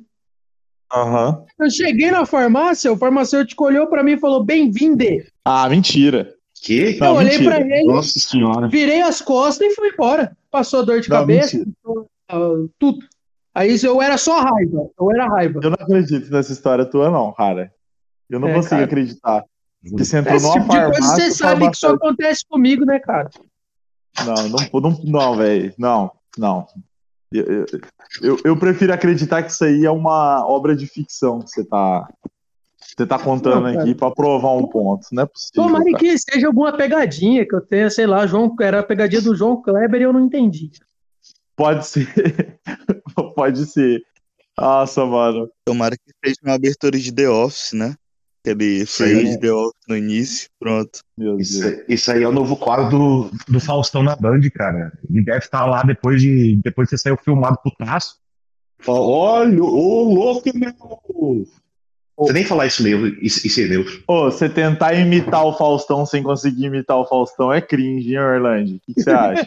Aham. Eu cheguei na farmácia, o farmacêutico olhou pra mim e falou, bem-vinde. Ah, mentira. Que? Não, eu olhei mentira. pra ele, Nossa senhora. virei as costas e fui embora. Passou dor de Não, cabeça, mentira. Ah, tudo. Aí eu era só raiva, eu era raiva. Eu não acredito nessa história tua, não, cara. Eu não É, consigo cara. acreditar. Que você entrou Esse numa tipo de coisa farmácia. você sabe que só acontece comigo, né, cara? Não, não, não, não velho. Não, não. Eu, eu, eu, eu prefiro acreditar que isso aí é uma obra de ficção que você tá, você tá contando Não, aqui pra provar um ponto. Não é possível. Tomara cara. que seja alguma pegadinha que eu tenha, sei lá, João, era a pegadinha do João Kleber e eu não entendi. Pode ser. Pode ser. Nossa, mano. Tomara que seja uma abertura de The Office, né? Aquele freio de The Office no início, pronto. Meu Deus. Isso, isso aí é o novo quadro do, do Faustão na Band, cara. Ele deve estar lá depois de depois que você saiu filmado pro traço. Fala, olha, ô louco, meu! Você nem falar isso mesmo, isso, isso é neutro. Ô, você tentar imitar o Faustão sem conseguir imitar o Faustão é cringe, hein, Orlando? O que você acha?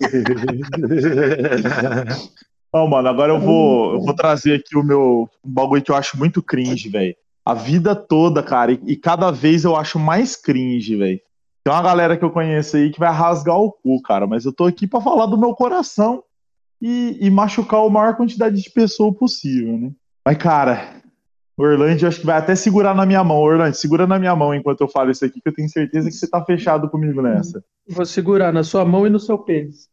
Ó, mano, agora eu vou, eu vou trazer aqui o meu um bagulho que eu acho muito cringe, velho. a vida toda, cara, e, e cada vez eu acho mais cringe, velho. Tem uma galera que eu conheço aí que vai rasgar o cu, cara, mas eu tô aqui pra falar do meu coração e, e machucar a maior quantidade de pessoa possível, né? Mas, cara, o Orlando acho que vai até segurar na minha mão. Orlando, segura na minha mão enquanto eu falo isso aqui, que eu tenho certeza que você tá fechado comigo nessa. Vou segurar na sua mão e no seu pênis.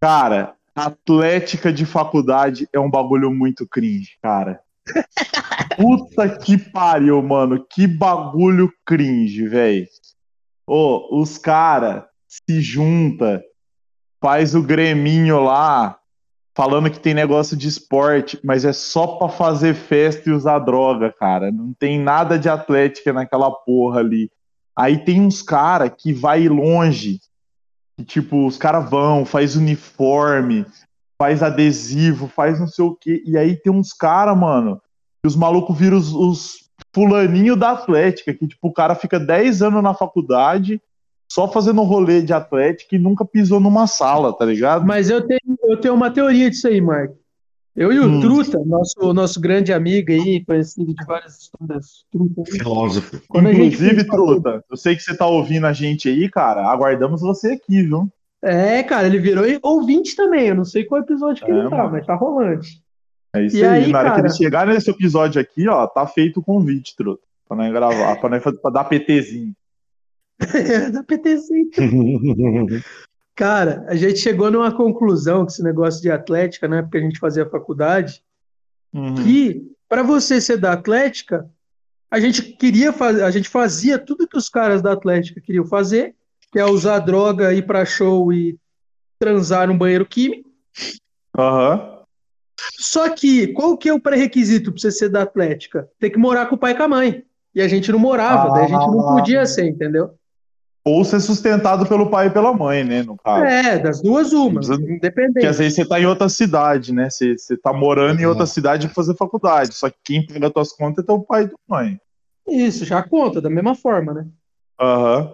Cara, atlética de faculdade é um bagulho muito cringe, cara. Puta que pariu, mano. Que bagulho cringe, velho. Ô, os cara se junta, faz o greminho lá, falando que tem negócio de esporte, mas é só pra fazer festa e usar droga, cara. Não tem nada de atlética naquela porra ali. Aí tem uns cara que vai longe, que tipo, os caras vão, faz uniforme, faz adesivo, faz não sei o quê. E aí tem uns cara, mano, que os malucos viram os, os fulaninho da Atlética, que tipo, o cara fica 10 anos na faculdade só fazendo rolê de Atlética e nunca pisou numa sala, tá ligado? Mas eu tenho, eu tenho uma teoria disso aí, Mark. Eu e o Hum. Truta, nosso, nosso grande amigo aí, conhecido de várias histórias. Filósofo. quando gente Inclusive, fez- Truta, eu sei que você tá ouvindo a gente aí, cara. Aguardamos você aqui, viu? É, cara, ele virou ouvinte também. Eu não sei qual episódio que É, ele tá, mano. mas tá rolando. É isso E aí. aí, Na hora que cara? ele chegar nesse episódio aqui, ó, tá feito o convite, Truta. Pra nós gravar, pra, nós fazer, pra dar PTzinho. da PTC. Cara, a gente chegou numa conclusão com esse negócio de atlética, né? Porque a gente fazia faculdade, Uhum. que para você ser da Atlética, a gente queria fazer, a gente fazia tudo que os caras da Atlética queriam fazer, que é usar droga, ir pra show e transar no banheiro químico. Aham. Só que qual que é o pré-requisito para você ser da Atlética? Tem que morar com o pai e com a mãe. E a gente não morava, daí a gente não Ah. podia ser, entendeu? Ou ser sustentado pelo pai e pela mãe, né, no caso. É, das duas uma, Precisa- independente. Porque às vezes você tá em outra cidade, né? Você, você tá morando em outra cidade pra fazer faculdade. Só que quem paga tuas contas é teu pai e tua mãe. Isso, já conta, da mesma forma, né? Aham.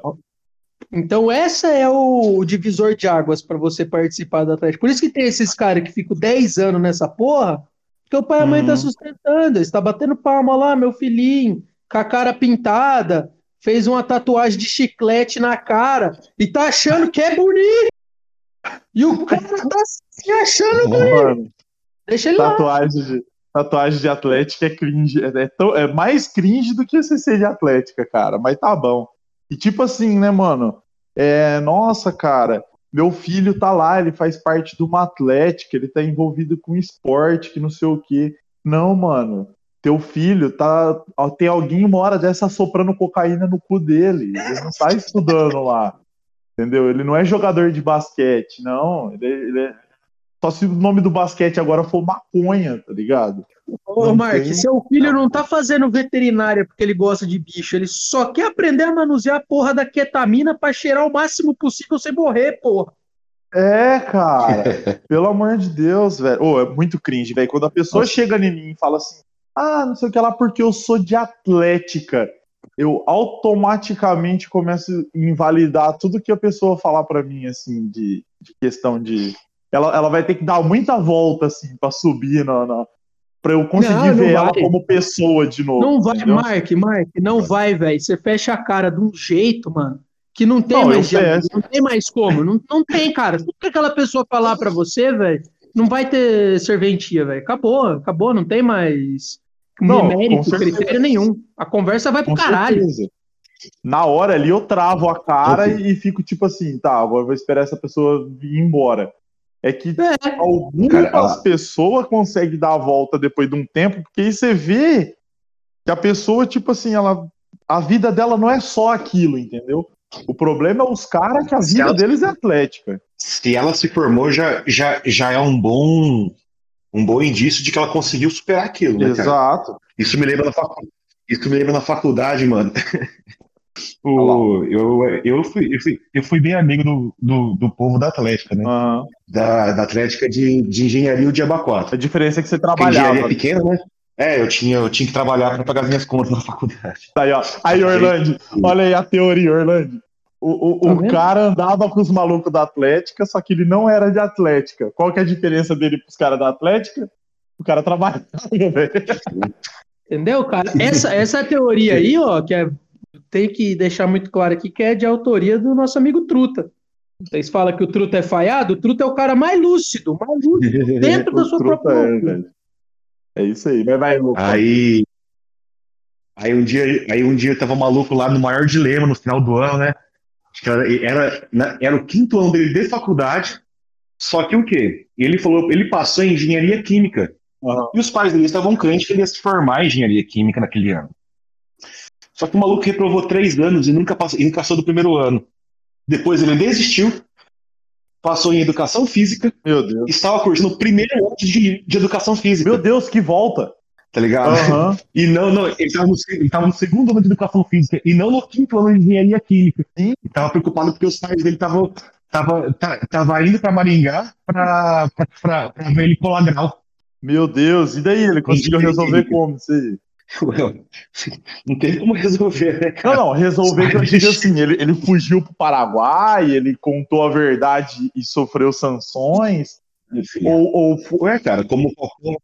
Então, essa é o, o divisor de águas para você participar do Atlético. Por isso que tem esses caras que ficam 10 anos nessa porra, porque o pai e a mãe Uhum. tá sustentando, eles tá batendo palma lá, meu filhinho, com a cara pintada, fez uma tatuagem de chiclete na cara e tá achando que é bonito. E o cara tá se achando bonito. Deixa ele lá. tatuagem de, tatuagem de Atlética é cringe. É, é tão- é mais cringe do que você ser de Atlética, cara. Mas tá bom. E tipo assim, né, mano? É, nossa, cara, meu filho tá lá, ele faz parte de uma Atlética, ele tá envolvido com esporte, que não sei o quê. Não, mano. Teu filho tá. Tem alguém uma hora dessa soprando cocaína no cu dele. Ele não tá estudando lá. Entendeu? Ele não é jogador de basquete, não. Ele, ele é. Só se o nome do basquete agora for maconha, tá ligado? Ô, Não Mark, tem. seu filho não tá fazendo veterinária porque ele gosta de bicho, ele só quer aprender a manusear a porra da ketamina pra cheirar o máximo possível sem morrer, porra. É, cara. Pelo amor de Deus, velho. Ô, é muito cringe, velho. Quando a pessoa chega em mim e fala assim, ah, não sei o que lá, porque eu sou de atlética, eu automaticamente começo a invalidar tudo que a pessoa falar pra mim, assim, de, de questão de. Ela, ela vai ter que dar muita volta, assim, pra subir na. na... Pra eu conseguir Não, não ver ela vai. como pessoa de novo. Não vai, entendeu? Mark, Mark, não vai, velho. Você fecha a cara de um jeito, mano, que não tem Não, mais jeito, não tem mais como, não, não tem, cara. Tudo que aquela pessoa falar pra você, velho, não vai ter serventia, velho. Acabou, acabou, não tem mais Não, mérito, com critério nenhum. A conversa vai pro Com caralho. certeza. Na hora ali eu travo a cara e fico tipo assim, tá, agora eu vou esperar essa pessoa vir embora. É que É. algumas Cara, ela- pessoas conseguem dar a volta depois de um tempo, porque aí você vê que a pessoa, tipo assim, ela, a vida dela não é só aquilo, entendeu? O problema é os caras que a Se vida ela- deles é atlética. Se ela se formou, já, já, já é um bom, um bom indício de que ela conseguiu superar aquilo, né, cara? Exato. Isso me lembra na facu... Isso me lembra na faculdade, mano. O, eu, eu, fui, eu, fui, eu fui bem amigo do, do, do povo da Atlética, né? Aham. Da, da Atlética de, de Engenharia o Diaba 4. A diferença é que você Porque a engenharia trabalhava. é pequena, né? É, eu tinha, eu tinha que trabalhar para pagar as minhas contas na faculdade. Aí, ó. Aí, Orlando, olha aí a teoria, Orlando. O, o, Tá o cara andava com os malucos da Atlética, só que ele não era de Atlética. Qual que é a diferença dele pros caras da Atlética? O cara trabalhava, velho. Entendeu, cara? Essa, essa teoria aí, ó, que é, tem que deixar muito claro aqui, que é de autoria do nosso amigo Truta. Vocês falam que o Truta é falhado, o Truta é o cara mais lúcido, mais lúcido, dentro da sua própria é. É isso aí. Mas vai, Lucas. Aí, aí um dia, aí um dia eu tava maluco lá no maior dilema no final do ano, né? Acho que era, era, na- era o quinto ano dele de faculdade. Só que o quê? Ele falou, ele passou em engenharia química. Aham. E os pais dele estavam crentes que ele ia se formar em engenharia química naquele ano. Só que o maluco reprovou três anos e nunca passou, e nunca passou do primeiro ano. Depois ele desistiu, passou em educação física, Meu Deus. estava cursando o primeiro ano de, de educação física. Meu Deus, que volta. Tá ligado? Aham. E não, não, ele estava no, ele tava no segundo ano de educação física e não no quinto ano de engenharia química. Sim. E tava preocupado porque os pais dele estavam tava, tava indo para Maringá para ver ele colar grau. Meu Deus. E daí? Ele conseguiu resolver como? Isso aí? Não tem como resolver, né, Não, cara? não, resolver que eu digo assim, ele, ele fugiu pro Paraguai, ele contou a verdade e sofreu sanções, Enfim. ou, ou Ué, cara, como qualquer,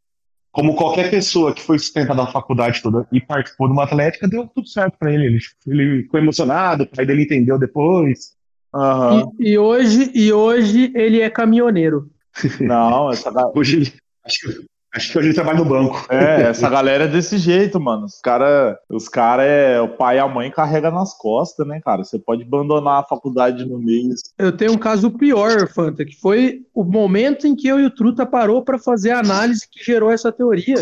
como qualquer pessoa que foi sustentada na faculdade toda e participou de uma atlética, deu tudo certo pra ele. Ele, ele ficou emocionado, o pai dele entendeu depois. Aham. E, e hoje, e hoje ele é caminhoneiro. Não, essa, Hoje ele, acho que, acho que hoje ele trabalha no banco. é, essa galera é desse jeito, mano. Os cara, os cara é o pai e a mãe carrega nas costas, né, cara? Você pode abandonar a faculdade no meio. Eu tenho um caso pior, Fanta, que foi o momento em que eu e o Truta parou para fazer a análise que gerou essa teoria.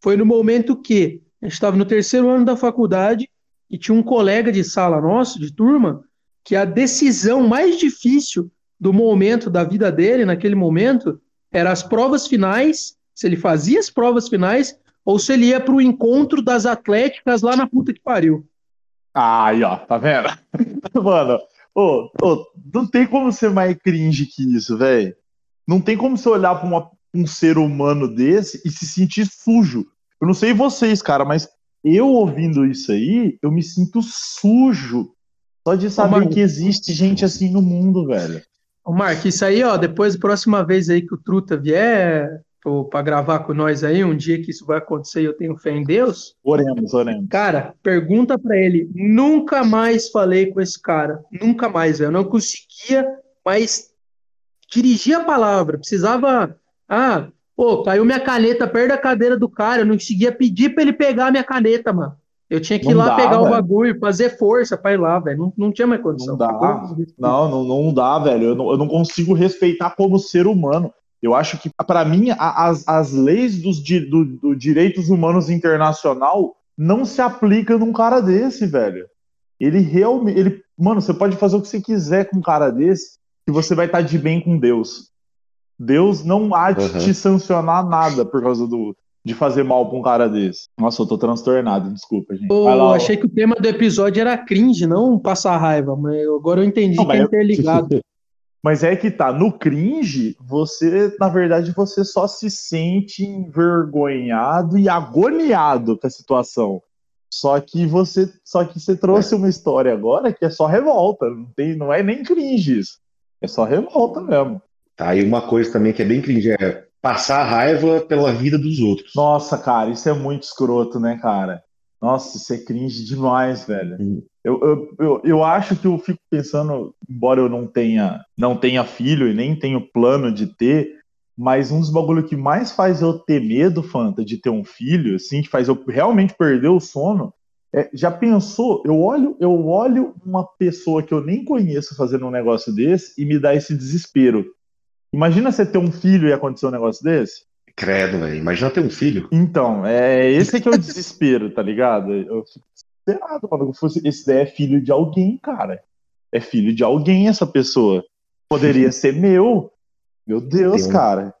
Foi no momento que a gente estava no terceiro ano da faculdade e tinha um colega de sala nosso, de turma, que a decisão mais difícil do momento da vida dele, naquele momento, era as provas finais, se ele fazia as provas finais ou se ele ia para o encontro das atléticas lá na puta que pariu. Aí, ó, tá vendo? Mano, ô, ô, não tem como ser mais cringe que isso, velho. Não tem como você olhar pra uma- um ser humano desse e se sentir sujo. Eu não sei vocês, cara, mas eu ouvindo isso aí, eu me sinto sujo. Só de saber que existe gente assim no mundo, velho. Ô, Mark, isso aí, ó, depois, próxima vez aí que o Truta vier para gravar com nós aí, um dia que isso vai acontecer e eu tenho fé em Deus, Oremos, oremos. cara, pergunta pra ele. Nunca mais falei com esse cara. Nunca mais, velho. Eu não conseguia mais dirigir a palavra. Precisava. Ah, pô, caiu minha caneta perto da cadeira do cara. Eu não conseguia pedir pra ele pegar a minha caneta, mano. Eu tinha que ir Não lá dá, pegar o velho. bagulho, fazer força pra ir lá, velho. Não, não tinha mais condição. Não dá. Não, não, não dá, velho. Eu não, eu não consigo respeitar como ser humano. Eu acho que, pra mim, as, as leis dos do, do direitos humanos internacional não se aplicam num cara desse, velho. Ele realmente. Ele, mano, você pode fazer o que você quiser com um cara desse, que você vai estar de bem com Deus. Deus não há de Uhum. te sancionar nada por causa do, de fazer mal pra um cara desse. Nossa, eu tô transtornado, desculpa, gente. Eu lá, ó. achei que o tema do episódio era cringe, não passar raiva, mas eu- agora eu entendi Não, que é interligado. Mas é que tá, no cringe, você, na verdade, você só se sente envergonhado e agoniado com a situação. Só que você, só que você trouxe uma história agora que é só revolta, não tem, não é nem cringe isso. É só revolta mesmo. Tá, e uma coisa também que é bem cringe é passar raiva pela vida dos outros. Nossa, cara, isso é muito escroto, né, cara? Nossa, isso é cringe demais, velho. Hum. Eu, eu, eu, eu acho que eu fico pensando, embora eu não tenha, não tenha filho e nem tenho plano de ter, mas um dos bagulho que mais faz eu ter medo, Fanta, de ter um filho, assim, que faz eu realmente perder o sono, é, já pensou? Eu olho, eu olho uma pessoa que eu nem conheço fazendo um negócio desse e me dá esse desespero. Imagina você ter um filho e acontecer um negócio desse? Credo, velho. Imagina ter um filho. Então, é esse que é o desespero, tá ligado? Eu fico desesperado, mano. esse daí é filho de alguém, cara. É filho de alguém essa pessoa. Poderia ser meu. Meu Deus, Tem um- cara.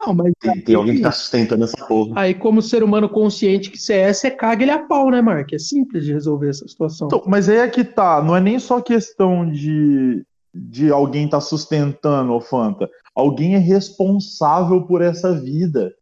Não, mas Tem, tem alguém que tá sustentando essa porra. aí, como ser humano consciente que você é, você caga ele a pau, né, Mark? É simples de resolver essa situação. Então, mas aí é que tá. Não é nem só questão de, de alguém tá sustentando, ô Fanta. Alguém é responsável por essa vida,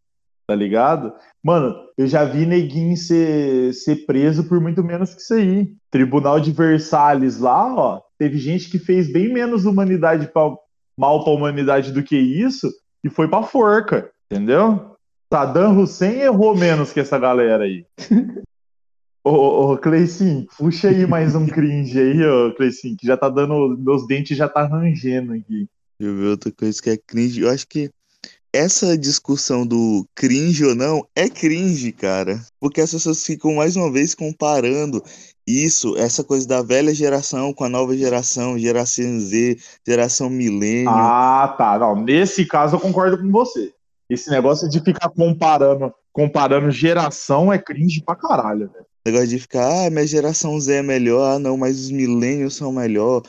tá ligado? Mano, eu já vi neguinho ser, ser preso por muito menos que isso aí. Tribunal de Versalhes lá, ó, teve gente que fez bem menos humanidade pra, mal pra humanidade do que isso e foi pra forca, entendeu? Saddam Hussein errou menos que essa galera aí. Ô, ô, Cleicinho, puxa aí mais um cringe aí, ô, Cleicinho, que já tá dando. Meus dentes já tá rangendo aqui. Deixa eu ver outra coisa que é cringe. Eu acho que essa discussão do cringe ou não é cringe, cara. Porque as pessoas ficam mais uma vez comparando isso, essa coisa da velha geração com a nova geração, geração Z, geração milênio. Ah, tá. Não, nesse caso eu concordo com você. Esse negócio de ficar comparando, comparando geração é cringe pra caralho, velho. Negócio de ficar, ah, minha geração Z é melhor, ah, não, mas os milênios são melhor.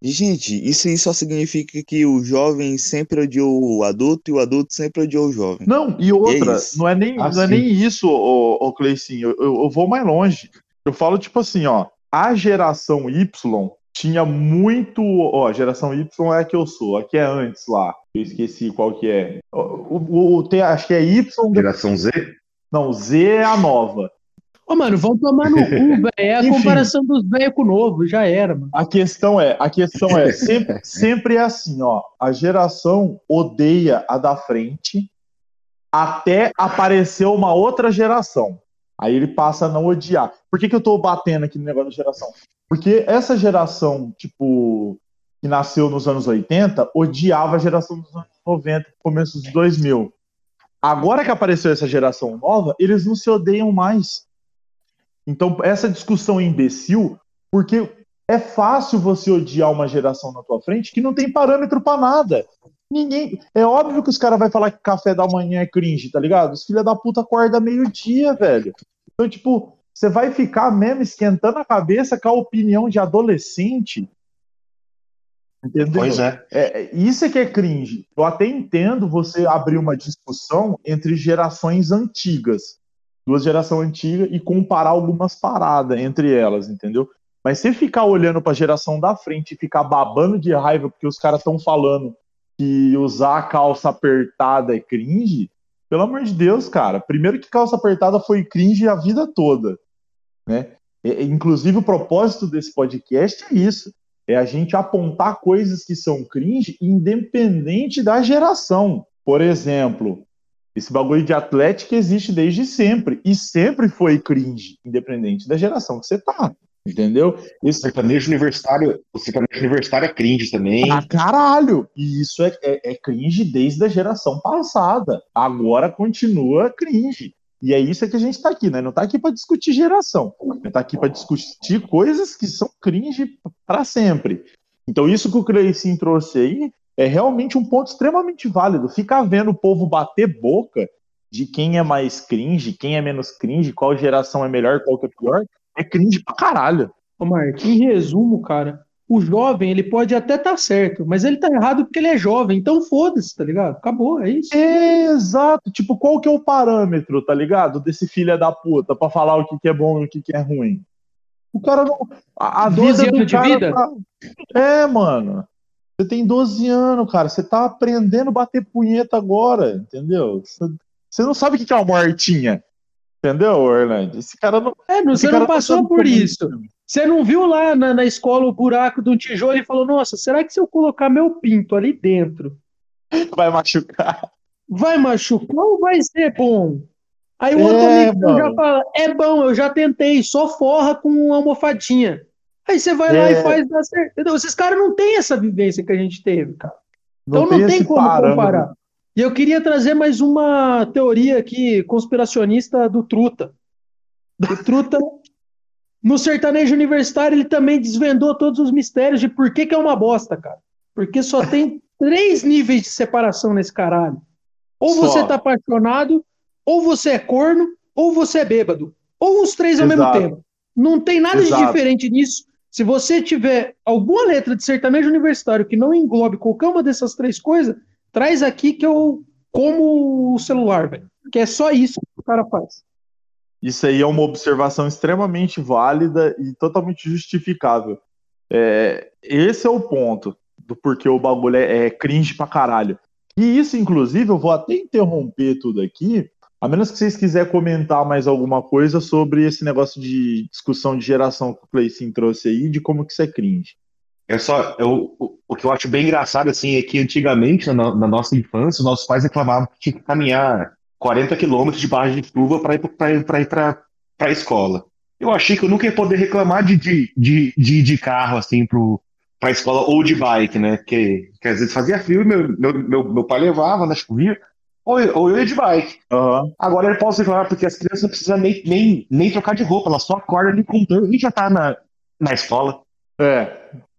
Gente, isso aí só significa que o jovem sempre odiou o adulto e o adulto sempre odiou o jovem. Não, e outra, não é nem, Ah, não é sim. nem isso, ô, ô Cleicinho. Eu, eu, eu vou mais longe. Eu falo, tipo assim, ó, a geração Y tinha muito. Ó, a geração Y é a que eu sou, a que é antes lá. Eu esqueci qual que é. O, o- o- tem, acho que é Y. Geração Z? Não, Z é a nova. Ô, mano, vão tomar no cu, velho. É a Enfim. comparação dos velhos com o novo, já era, mano. A questão é, a questão é, sempre, sempre é assim, ó. A geração odeia a da frente até aparecer uma outra geração. Aí ele passa a não odiar. Por que, que eu tô batendo aqui no negócio da geração? Porque essa geração, tipo, que nasceu nos anos 80, odiava a geração dos anos 90, começo dos 2000. Agora que apareceu essa geração nova, eles não se odeiam mais. Então, essa discussão é imbecil, porque é fácil você odiar uma geração na tua frente que não tem parâmetro pra nada. Ninguém. É óbvio que os caras vão falar que café da manhã é cringe, tá ligado? Os filha da puta acordam meio-dia, velho. Então, tipo, você vai ficar mesmo esquentando a cabeça com a opinião de adolescente. Entendeu? Pois é. É, é- isso é que é cringe. Eu até entendo você abrir uma discussão entre gerações antigas, duas gerações antigas, e comparar algumas paradas entre elas, entendeu? Mas você ficar olhando pra geração da frente e ficar babando de raiva porque os caras estão falando que usar a calça apertada é cringe, pelo amor de Deus, cara. Primeiro que calça apertada foi cringe a vida toda, né? É, inclusive o propósito desse podcast é isso é a gente apontar coisas que são cringe independente da geração. Por exemplo, esse bagulho de atlética existe desde sempre e sempre foi cringe, independente da geração que você tá. Entendeu? O Esse... sertanejo universitário, o sertanejo universitário é cringe também. Ah, caralho! E isso é, é, é cringe desde a geração passada. Agora continua cringe. E é isso que a gente tá aqui, né? Não tá aqui para discutir geração. A gente tá aqui para discutir coisas que são cringe para sempre. Então, isso que o Cleicinho trouxe aí é realmente um ponto extremamente válido. Ficar vendo o povo bater boca de quem é mais cringe, quem é menos cringe, qual geração é melhor, qual que é pior, é cringe pra caralho. Ô, Mark, em resumo, cara, o jovem, ele pode até estar certo, mas ele tá errado porque ele é jovem. Então foda-se, tá ligado? Acabou, é isso. É, exato. Tipo, qual que é o parâmetro, tá ligado? Desse filho da puta pra falar o que, que é bom e o que, que é ruim. O cara não. A, a 12 vida do de vida? tá- É, mano. Você tem 12 anos, cara. Você tá aprendendo a bater punheta agora, entendeu? Você- não sabe o que é uma mortinha. Entendeu, Orlando? Esse cara não. É, você não tá passou sendo por isso. Você não viu lá na, na escola o buraco de um tijolo e falou: Nossa, será que se eu colocar meu pinto ali dentro, Vai machucar. vai machucar ou vai ser bom? Aí o outro É, amigo já fala: É bom, eu já tentei, só forra com uma almofadinha. Aí você vai lá É. e faz dar certo. Entendeu? Esses caras não têm essa vivência que a gente teve, cara. Não Então não tem como parâmetro. comparar. E eu queria trazer mais uma teoria aqui conspiracionista do Truta. O Truta, no sertanejo universitário, ele também desvendou todos os mistérios de por que, que é uma bosta, cara. Porque só tem três níveis de separação nesse caralho. Ou Só. você tá apaixonado, ou você é corno, ou você é bêbado. Ou os três ao mesmo Exato. tempo. Não tem nada de Exato. diferente nisso. Se você tiver alguma letra de sertanejo universitário que não englobe qualquer uma dessas três coisas, traz aqui que eu como o celular, velho. Que é só isso que o cara faz. Isso aí é uma observação extremamente válida e totalmente justificável. É, esse é o ponto do porquê o bagulho é, é cringe pra caralho. E isso, inclusive, eu vou até interromper tudo aqui, a menos que vocês quiserem comentar mais alguma coisa sobre esse negócio de discussão de geração que o Cleicinho trouxe aí, de como que isso é cringe. É só, eu, o, o que eu acho bem engraçado assim é que antigamente, na, na nossa infância, os nossos pais reclamavam que tinha que caminhar 40 quilômetros de barra de chuva para ir para a escola. Eu achei que eu nunca ia poder reclamar de, de, de, de, de carro assim para a escola ou de bike, né? Porque, que às vezes fazia frio meu, meu, meu, meu pai levava na chuvinha, ou, eu- ou eu ia de bike. Aham. Agora ele pode reclamar porque as crianças não precisam nem, nem, nem trocar de roupa, elas só acordam ali com turno e já tá na, na escola. É,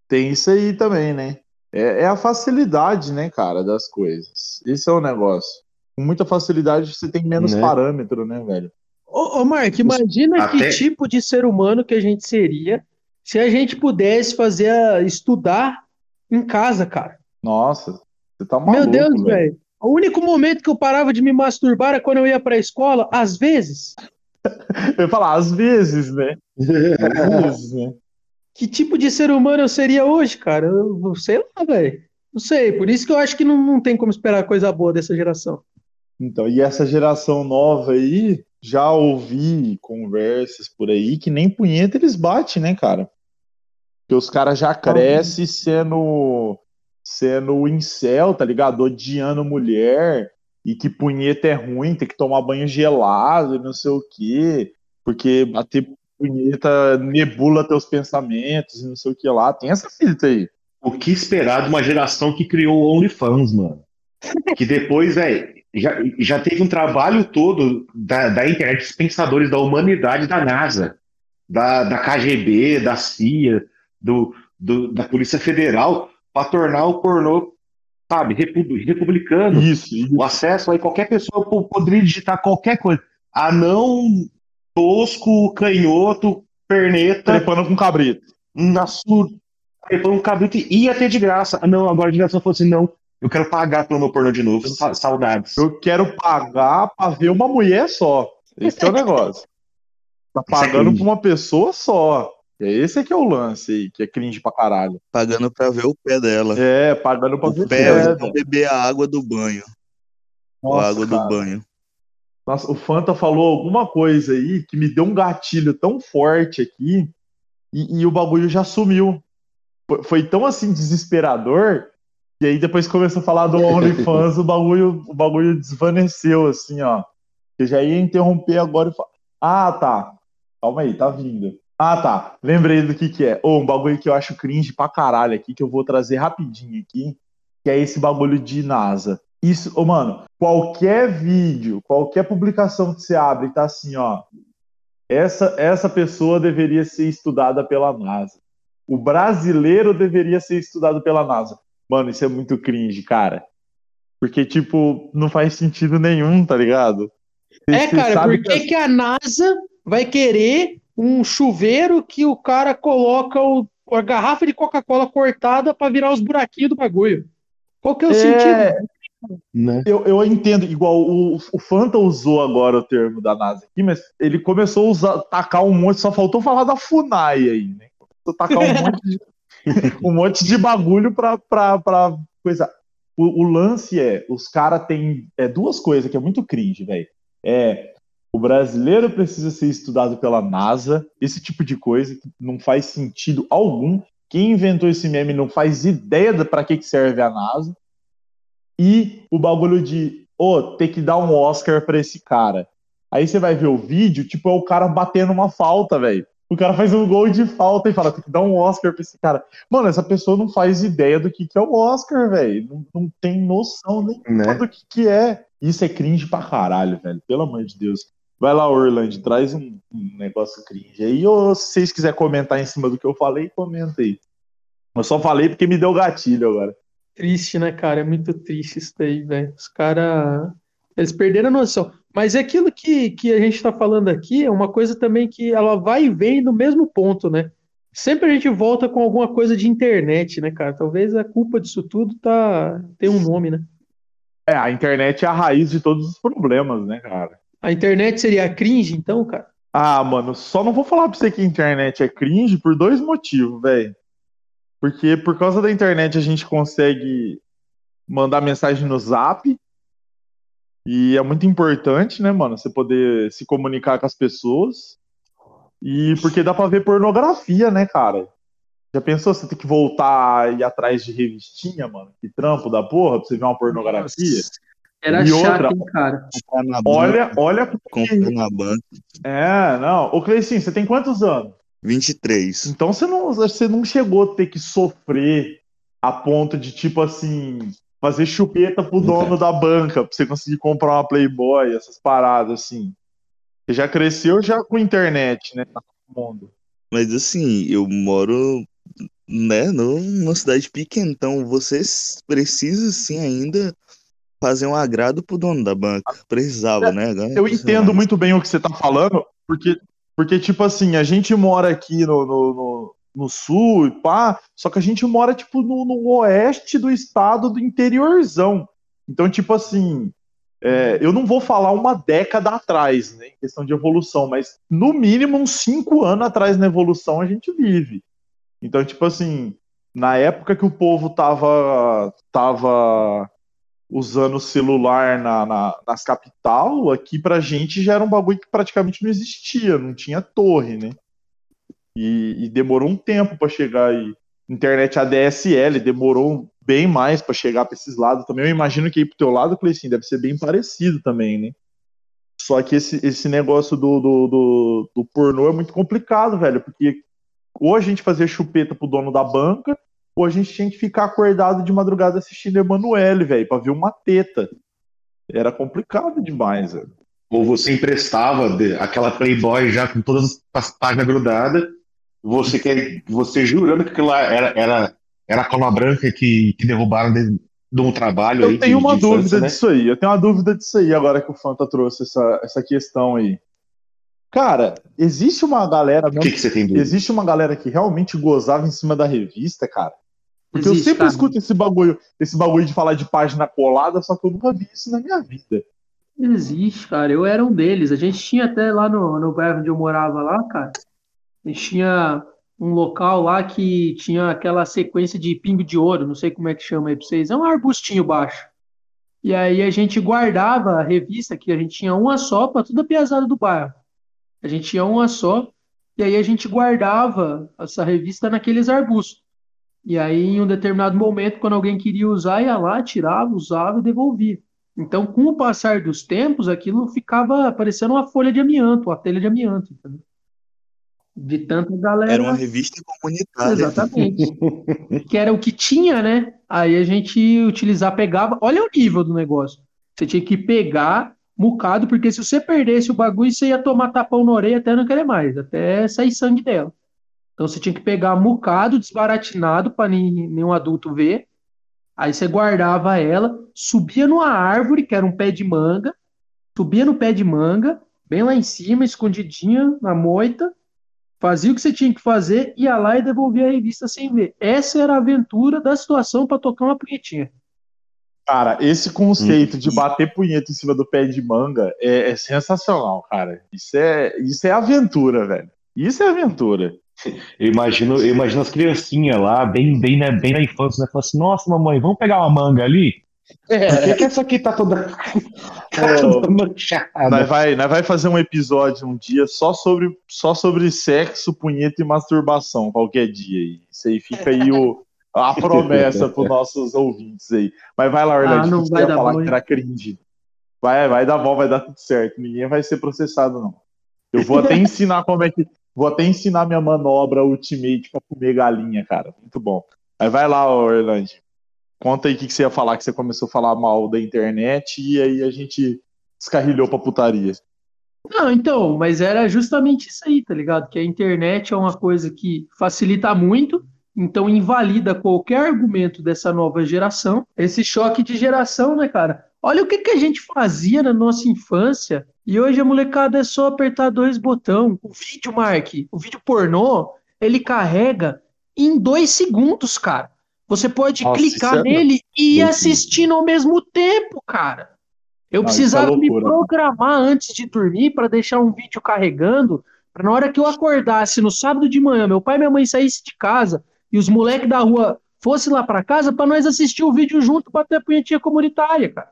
tem isso aí também, né? É, é a facilidade, né, cara, das coisas. Esse é o negócio. Com muita facilidade você tem menos Né? parâmetro, né, velho? Ô, ô Mark, imagina Até- que tipo de ser humano que a gente seria se a gente pudesse fazer a- estudar em casa, cara. Nossa, você tá maluco, Meu Deus, velho. O único momento que eu parava de me masturbar era quando eu ia pra escola, às vezes. Eu ia falar, às vezes, né? Às vezes, né? Que tipo de ser humano eu seria hoje, cara? Eu eu sei lá, velho. Não sei. Por isso que eu acho que não, não tem como esperar coisa boa dessa geração. Então, e essa geração nova aí, já ouvi conversas por aí que nem punheta eles batem, né, cara? Que os caras já crescem sendo sendo incel, tá ligado? Odiando mulher e que punheta é ruim, tem que tomar banho gelado e não sei o quê, porque bater punheta nebula teus pensamentos e não sei o que lá. Tem essa fita aí. O que esperar de uma geração que criou o OnlyFans, mano? Que depois, velho, já, já teve um trabalho todo da, da internet, dos pensadores da humanidade da NASA, da, da KGB, da CIA, do, do- da Polícia Federal, para tornar o pornô, sabe, repu- republicano. Isso, isso. O acesso aí, qualquer pessoa po- poderia digitar qualquer coisa. Anão, tosco, canhoto, perneta, Trepando com cabrito. na sua. Trepando um cabrito e ia ter de graça. Ah, Não, agora a geração falou assim: não, eu quero pagar pelo meu pornô de novo. Sa- Saudades. Eu quero pagar pra ver uma mulher só. Esse é o negócio. Tá pagando pra uma pessoa só. É esse é que é o lance aí, que é cringe pra caralho. Pagando pra ver o pé dela. É, pagando pra O ver pé, ou é, então beber a água do banho. Ou a Nossa, água cara. do banho. Nossa, o Fanta falou alguma coisa aí que me deu um gatilho tão forte aqui e, e o bagulho já sumiu. Foi, foi tão assim desesperador e aí depois começou a falar do OnlyFans, o bagulho, o bagulho desvaneceu assim, ó. Eu já ia interromper agora e falar. Ah, tá. Calma aí, tá vindo. Ah, tá. Lembrei do que que é. Ô, um bagulho que eu acho cringe pra caralho aqui, que eu vou trazer rapidinho aqui, que é esse bagulho de NASA. Isso, ô, mano, qualquer vídeo, qualquer publicação que você abre, tá assim, ó. Essa, essa pessoa deveria ser estudada pela NASA. O brasileiro deveria ser estudado pela NASA. Mano, isso é muito cringe, cara. Porque, tipo, não faz sentido nenhum, tá ligado? É, cara, por que, que a NASA vai querer um chuveiro que o cara coloca o- a garrafa de Coca-Cola cortada pra virar os buraquinhos do bagulho? Qual que é o sentido? É, Né? eu, eu entendo, igual o, o Fanta usou agora o termo da NASA aqui, mas ele começou a usar, tacar um monte, só faltou falar da FUNAI aí, né? Começou a tacar um monte de, um monte de bagulho pra, pra, pra coisa. O, o lance é, os caras têm é, duas coisas que é muito cringe, velho. É, o brasileiro precisa ser estudado pela NASA, esse tipo de coisa que não faz sentido algum. Quem inventou esse meme não faz ideia de pra que, que serve a NASA. E o bagulho de, ô, ter que dar um Oscar pra esse cara. Aí você vai ver o vídeo, tipo, é o cara batendo uma falta, velho. O cara faz um gol de falta e fala, tem que dar um Oscar pra esse cara. Mano, essa pessoa não faz ideia do que, que é o Oscar, velho. Não, não tem noção nenhuma Né? do que, que é. Isso é cringe pra caralho, velho. Pelo amor de Deus. Vai lá, Orlando, traz um, um negócio cringe aí. Ou se vocês quiserem comentar em cima do que eu falei, comenta aí. Eu só falei porque me deu gatilho agora. Triste, né, cara? É muito triste isso daí, velho. Os caras. Eles perderam a noção. Mas é aquilo que, que a gente tá falando aqui é uma coisa também que ela vai e vem no mesmo ponto, né? Sempre a gente volta com alguma coisa de internet, né, cara? Talvez a culpa disso tudo tá... tem um nome, né? É, a internet é a raiz de todos os problemas, né, cara? A internet seria cringe, então, cara? Ah, mano, só não vou falar pra você que a internet é cringe por dois motivos, velho. Porque por causa da internet a gente consegue mandar mensagem no zap. E é muito importante, né, mano, você poder se comunicar com as pessoas. E porque dá pra ver pornografia, né, cara? Já pensou você ter que voltar e ir atrás de revistinha, mano? Que trampo da porra pra você ver uma pornografia? Era E chato, outra, hein, cara. Olha, olha. comprar na banca. É, não. Ô, Cleicinho, você tem quantos anos? 23. Então você não, você não chegou a ter que sofrer a ponto de, tipo assim, fazer chupeta pro dono da banca pra você conseguir comprar uma Playboy, essas paradas, assim. Você já cresceu já com internet, né? Mundo. Mas assim, eu moro, né, numa cidade pequena, então vocês precisam sim ainda fazer um agrado pro dono da banca. Precisava, né? Agora Eu entendo mais. muito bem o que você tá falando, porque, porque tipo assim, a gente mora aqui no, no, no, no sul e pá, só que a gente mora, tipo, no, no oeste do estado do interiorzão. Então, tipo assim, é, eu não vou falar uma década atrás, né, em questão de evolução, mas no mínimo uns cinco anos atrás na evolução a gente vive. Então, tipo assim, na época que o povo tava, tava usando celular na, na, nas capital, aqui pra gente já era um bagulho que praticamente não existia, não tinha torre, né? E, e demorou um tempo pra chegar aí. Internet ADSL demorou bem mais pra chegar pra esses lados também. Eu imagino que aí pro teu lado, Cleicinho, deve ser bem parecido também, né? Só que esse, esse negócio do, do, do, do pornô é muito complicado, velho, porque ou a gente fazia chupeta pro dono da banca, ou a gente tinha que ficar acordado de madrugada assistindo Emanuele, velho, pra ver uma teta. Era complicado demais, velho. Ou você emprestava aquela Playboy já com todas as páginas grudadas, você, quer, você jurando que aquilo lá era, era, era a cola branca que, que derrubaram de, de um trabalho aí Eu tenho de- uma de dúvida infância, né? disso aí. Eu tenho uma dúvida disso aí agora que o Fanta trouxe essa, essa questão aí. Cara, existe uma galera O que, que você tem dúvida? existe uma galera que realmente gozava em cima da revista, cara. Porque eu Existe, sempre cara. escuto esse bagulho, esse bagulho de falar de página colada, só que eu nunca vi isso na minha vida. Existe, cara. Eu era um deles. A gente tinha até lá no, no bairro onde eu morava lá, cara. A gente tinha um local lá que tinha aquela sequência de pingo de ouro, não sei como é que chama aí pra vocês. É um arbustinho baixo. E aí a gente guardava a revista, que a gente tinha uma só para toda a piazada do bairro. A gente tinha uma só, e aí a gente guardava essa revista naqueles arbustos. E aí, em um determinado momento, quando alguém queria usar, ia lá, tirava, usava e devolvia. Então, com o passar dos tempos, aquilo ficava parecendo uma folha de amianto, uma telha de amianto, entendeu? De tanta galera. Era uma revista comunitária. Exatamente. que era o que tinha, né? Aí a gente utilizar, pegava. Olha o nível do negócio. Você tinha que pegar mucado, porque se você perdesse o bagulho, você ia tomar tapão na orelha até não querer mais, até sair sangue dela. Então você tinha que pegar mucado, desbaratinado, para nenhum adulto ver. Aí você guardava ela, subia numa árvore, que era um pé de manga, subia no pé de manga, bem lá em cima, escondidinha na moita, fazia o que você tinha que fazer, ia lá e devolvia a revista sem ver. Essa era a aventura da situação para tocar uma punhetinha. Cara, esse conceito de bater punheta em cima do pé de manga é, é sensacional, cara. Isso é, isso é aventura, velho. Isso é aventura. Eu imagino, eu imagino as criancinhas lá, bem, bem, na, bem na infância, né? Falando assim, nossa, mamãe, vamos pegar uma manga ali? Por que, que essa aqui tá toda, tá toda manchada? Nós vai, nós vai fazer um episódio um dia só sobre, só sobre sexo, punheta e masturbação, qualquer dia aí. Isso aí fica aí o, a promessa para os nossos ouvintes aí. Mas vai lá, Orlando, Ah, não vai ia dar falar bom, que era cringe. Vai, vai dar bom, vai dar tudo certo. Ninguém vai ser processado, não. Eu vou até ensinar como é que. Vou até ensinar minha manobra ultimate para comer galinha, cara. Muito bom. Mas vai lá, Orlando. Conta aí o que, que você ia falar, que você começou a falar mal da internet e aí a gente descarrilhou pra putaria. Não, então, mas era justamente isso aí, tá ligado? Que a internet é uma coisa que facilita muito, então invalida qualquer argumento dessa nova geração. Esse choque de geração, né, cara? Olha o que, que a gente fazia na nossa infância e hoje a molecada é só apertar dois botões. O vídeo, Mark, o vídeo pornô, ele carrega em dois segundos, cara. Você pode Nossa, clicar é nele e ir assistindo ao mesmo tempo, cara. Eu é precisava me programar antes de dormir para deixar um vídeo carregando, para na hora que eu acordasse no sábado de manhã, meu pai e minha mãe saíssem de casa e os moleques da rua fossem lá para casa para nós assistir o vídeo junto para ter a punhetinha comunitária, cara.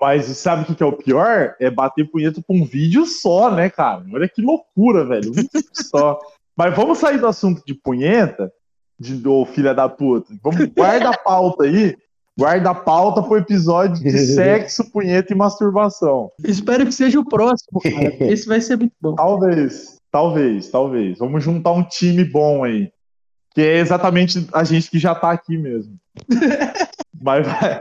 Mas sabe o que, é o pior? É bater punheta com um vídeo só, né, cara? Olha que loucura, velho. Um vídeo só. Mas vamos sair do assunto de punheta, de ô filha da puta. Vamos guarda a pauta aí, Guarda a pauta pro episódio de sexo, punheta e masturbação. Espero que seja o próximo, cara. Esse vai ser muito bom. Talvez, talvez, talvez. Vamos juntar um time bom aí. Que é exatamente a gente que já tá aqui mesmo. Mas vai,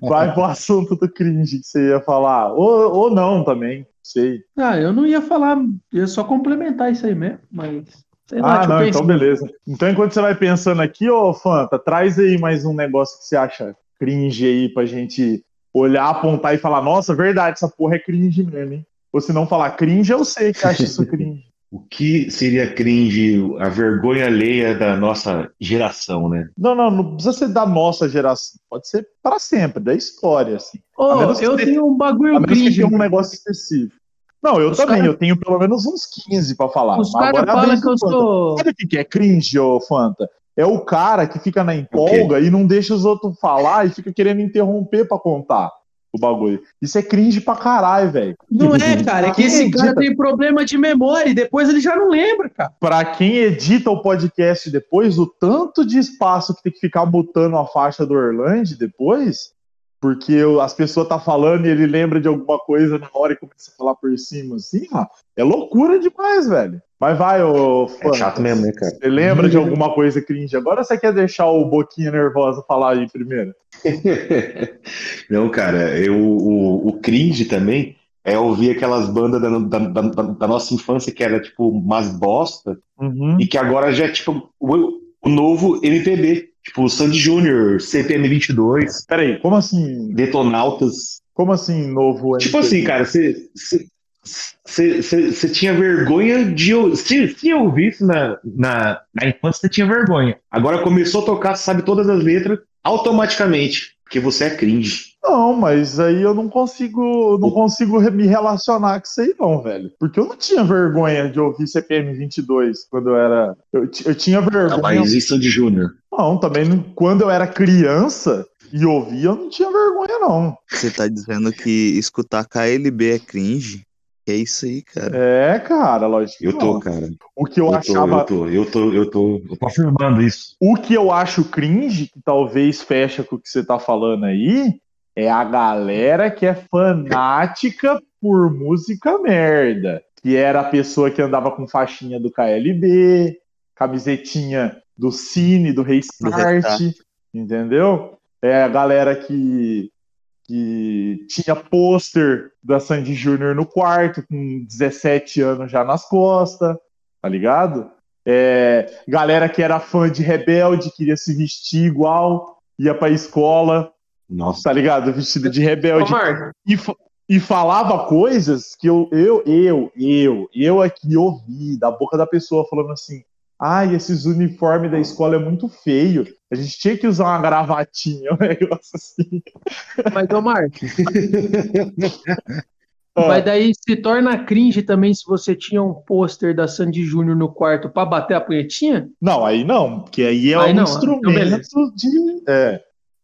vai pro assunto do cringe que você ia falar. Ou, ou não também, sei. Ah, eu não ia falar, ia só complementar isso aí mesmo, mas. Sei lá, Ah, não, então beleza. Então, enquanto você vai pensando aqui, ô Fanta, traz aí mais um negócio que você acha cringe aí pra gente olhar, apontar e falar, nossa, verdade, essa porra é cringe mesmo, hein? Ou se não falar cringe, eu sei que acha isso cringe. O que seria cringe, a vergonha alheia da nossa geração, né? Não, não, não precisa ser da nossa geração. Pode ser pra sempre, da história, assim. Que eu tenho um A bagulho menos que cringe. tenha um negócio específico. Não, eu Os também, cara- eu tenho pelo menos uns 15 pra falar. Os mas caras agora é falam que eu Fanta. sou. Sabe o que que é cringe, ô Fanta? É o cara que fica na empolga e não deixa os outros falar e fica querendo interromper pra contar o bagulho. Isso é cringe pra caralho, velho. Não é, cara, é que esse Acredita. cara tem problema de memória e depois ele já não lembra, cara. Pra quem edita o podcast depois, o tanto de espaço que tem que ficar mutando a faixa do Orlando depois, porque o- as pessoas tá falando e ele lembra de alguma coisa na hora e começa a falar por cima, assim, ó, é loucura demais, velho. Mas vai, ô É Fanta, chato mesmo, né, cara? Você lembra de alguma coisa cringe? Agora você quer deixar o Boquinha Nervosa falar aí primeiro? Não, cara, eu, o, o cringe também é ouvir aquelas bandas da, da, da- da nossa infância que era tipo umas bosta Uhum. e que agora já é tipo o, o novo MPB, tipo Sandy Júnior, CPM 22, Peraí, como assim? Detonautas. Como assim, novo Tipo MPB? assim, cara, você você tinha vergonha de se, se ouvisse na, na, na infância, você tinha vergonha. Agora começou a tocar, sabe todas as letras automaticamente, porque você é cringe. Não, mas aí eu não consigo, não consigo me relacionar com isso aí não, velho. Porque eu não tinha vergonha de ouvir CPM 22 quando eu era... Eu, eu tinha Não, vergonha... mas e Sandy Júnior? Não, também não- quando eu era criança e ouvia, eu não tinha vergonha não. Você tá dizendo que escutar KLB é cringe? É isso aí, cara. É, cara, lógico que Eu tô, não. cara. O que eu, Eu tô, achava... eu tô, eu tô, eu tô, eu tô afirmando isso. O que eu acho cringe, que talvez fecha com o que você tá falando aí, é a galera que é fanática por música merda. Que era a pessoa que andava com faixinha do KLB, camisetinha do Cine, do Restart. entendeu? É a galera que, que tinha pôster da Sandy Júnior no quarto, com 17 anos já nas costas, tá ligado? É, galera que era fã de Rebelde, queria se vestir igual, ia pra escola, Nossa. tá ligado? Vestido de rebelde. E, e falava coisas que eu, eu, eu, eu, eu aqui ouvi da boca da pessoa falando assim: ai, esses uniformes da escola é muito feio. A gente tinha que usar uma gravatinha, um negócio assim. mas, ô, Marco, Ah, mas daí se torna cringe também se você tinha um pôster da Sandy Júnior no quarto pra bater a punhetinha? Não, aí não, porque aí é Aí um não, instrumento então de. É,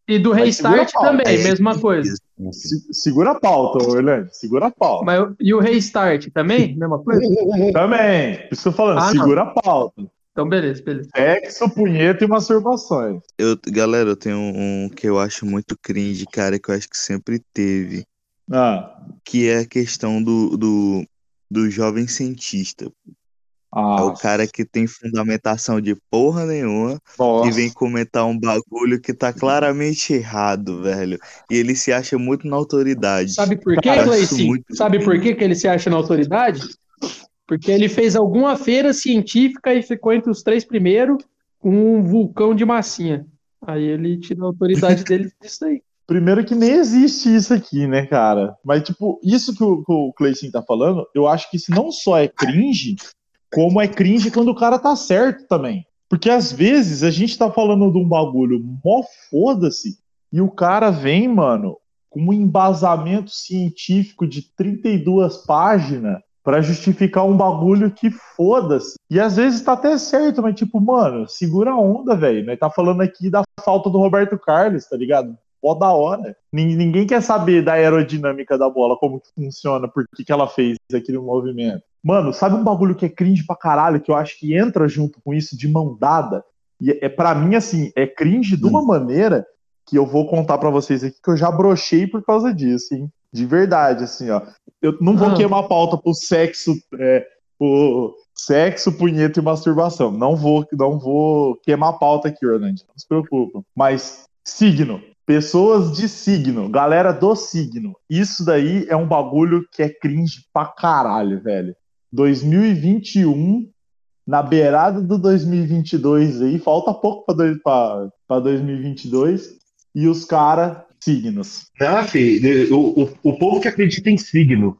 E do Mas restart também, É, mesma coisa. se- segura a pauta, Orlando, segura a pauta. Mas, e o restart também? Mesma coisa? Também, por isso que eu tô falando, Ah, não. segura a pauta. Então, beleza, beleza. Sexo, punheta e masturbações. Eu, galera, eu tenho um que eu acho muito cringe, cara, que eu acho que sempre teve, Ah, que é a questão do, do, do jovem cientista. É ah, o cara que tem fundamentação de porra nenhuma e nossa. vem comentar um bagulho que tá claramente errado, velho. E ele se acha muito na autoridade. Sabe por quê, muito- Sabe por quê que ele se acha na autoridade? Porque ele fez alguma feira científica e ficou entre os três primeiros com um vulcão de massinha. Aí ele tira a autoridade dele disso aí. Primeiro que nem existe isso aqui, né, cara? Mas, tipo, isso que o, que o Cleicinho tá falando, eu acho que isso não só é cringe, como é cringe quando o cara tá certo também. Porque às vezes a gente tá falando de um bagulho mó foda-se e o cara vem, mano, com um embasamento científico de 32 páginas pra justificar um bagulho que foda-se. E às vezes tá até certo, mas tipo, mano, segura a onda, velho. Nós tá falando aqui da falta do Roberto Carlos, tá ligado? Pó da hora. Nin- Ninguém quer saber da aerodinâmica da bola, como que funciona, por que, que ela fez aquele movimento. Mano, sabe um bagulho que é cringe pra caralho, que eu acho que entra junto com isso de mão dada? E é para mim, assim, é cringe de uma maneira que eu vou contar pra vocês aqui que eu já brochei por causa disso, hein? De verdade, assim, ó. Eu não vou Ah. queimar a pauta pro sexo, é, pro sexo, punheta e masturbação. Não vou, não vou queimar a pauta aqui, Orlando. Não se preocupa. Mas signo. Pessoas de signo, galera do signo. Isso daí é um bagulho que é cringe pra caralho, velho. 2021, na beirada do 2022 aí, falta pouco pra, dois, pra, pra 2022, e os cara signos. Não, filho, o, o, o povo que acredita em signo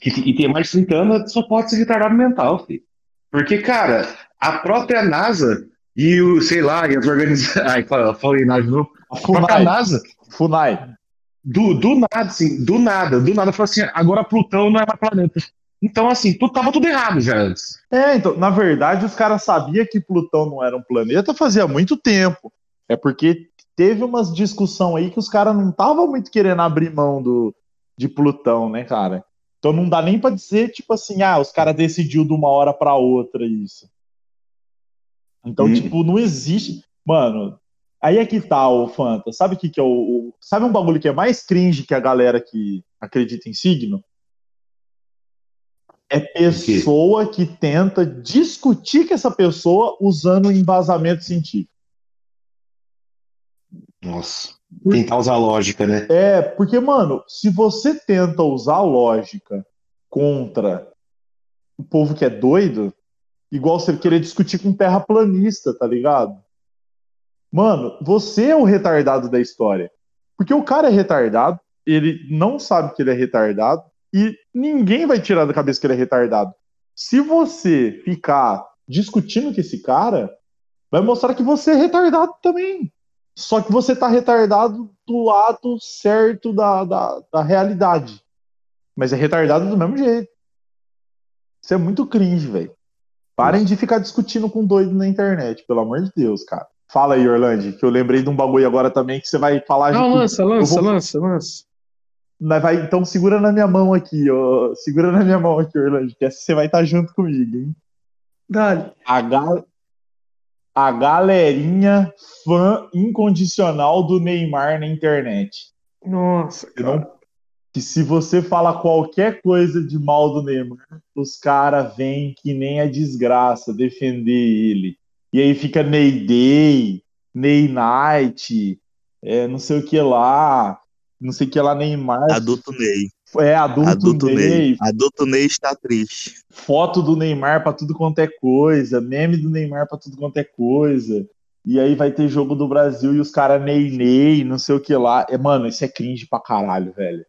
que, e tem mais de 30 anos só pode ser retardado mental, filho. Porque, cara, a própria NASA e o, sei lá, e as organizações. Ai, fa- falei nada de novo. A A própria Funai, NASA, Funai. do, do nada, assim, do nada, do nada, falou assim: agora Plutão não é mais planeta. Então, assim, tudo, tava tudo errado já antes. É, então, na verdade, os caras sabiam que Plutão não era um planeta fazia muito tempo. É porque teve umas discussão aí que os caras não estavam muito querendo abrir mão do, de Plutão, né, cara? Então não dá nem pra dizer, tipo assim, ah, os caras decidiu de uma hora pra outra isso. Então, Hum. tipo, não existe. Mano, aí é que tá, o Fanta. Sabe o que, que é o, o- Sabe um bagulho que é mais cringe que a galera que acredita em signo? É pessoa que tenta discutir com essa pessoa usando embasamento científico. Nossa. Tentar usar lógica, né? É, porque, mano, se você tenta usar lógica contra o povo que é doido, igual você querer discutir com um terraplanista, tá ligado? Mano, você é o retardado da história. Porque o cara é retardado, ele não sabe que ele é retardado, e ninguém vai tirar da cabeça que ele é retardado. Se você ficar discutindo com esse cara, vai mostrar que você é retardado também. Só que você tá retardado do lado certo da, da, da realidade. Mas é retardado do mesmo jeito. Isso é muito cringe, velho. Parem de ficar discutindo com doido na internet, pelo amor de Deus, cara. Fala aí, Orlando, que eu lembrei de um bagulho agora também que você vai falar. Não, lança, lança, vou- lança, lança. Então segura na minha mão aqui, ó. Segura na minha mão aqui, Orlando, que essa você vai estar junto comigo, hein? Dale. A, gal... a galerinha fã incondicional do Neymar na internet. Nossa, Que, não- que se você fala qualquer coisa de mal do Neymar, os caras vêm que nem a desgraça defender ele. E aí fica Ney Day, Ney Night, é, não sei o que lá, não sei o que lá, Neymar. Adulto Ney. É, adulto, Adulto Ney, Ney. Adulto Ney está triste. foto do Neymar pra tudo quanto é coisa, meme do Neymar pra tudo quanto é coisa. E aí vai ter jogo do Brasil e os caras Ney Ney, não sei o que lá. É, mano, isso é cringe pra caralho, velho.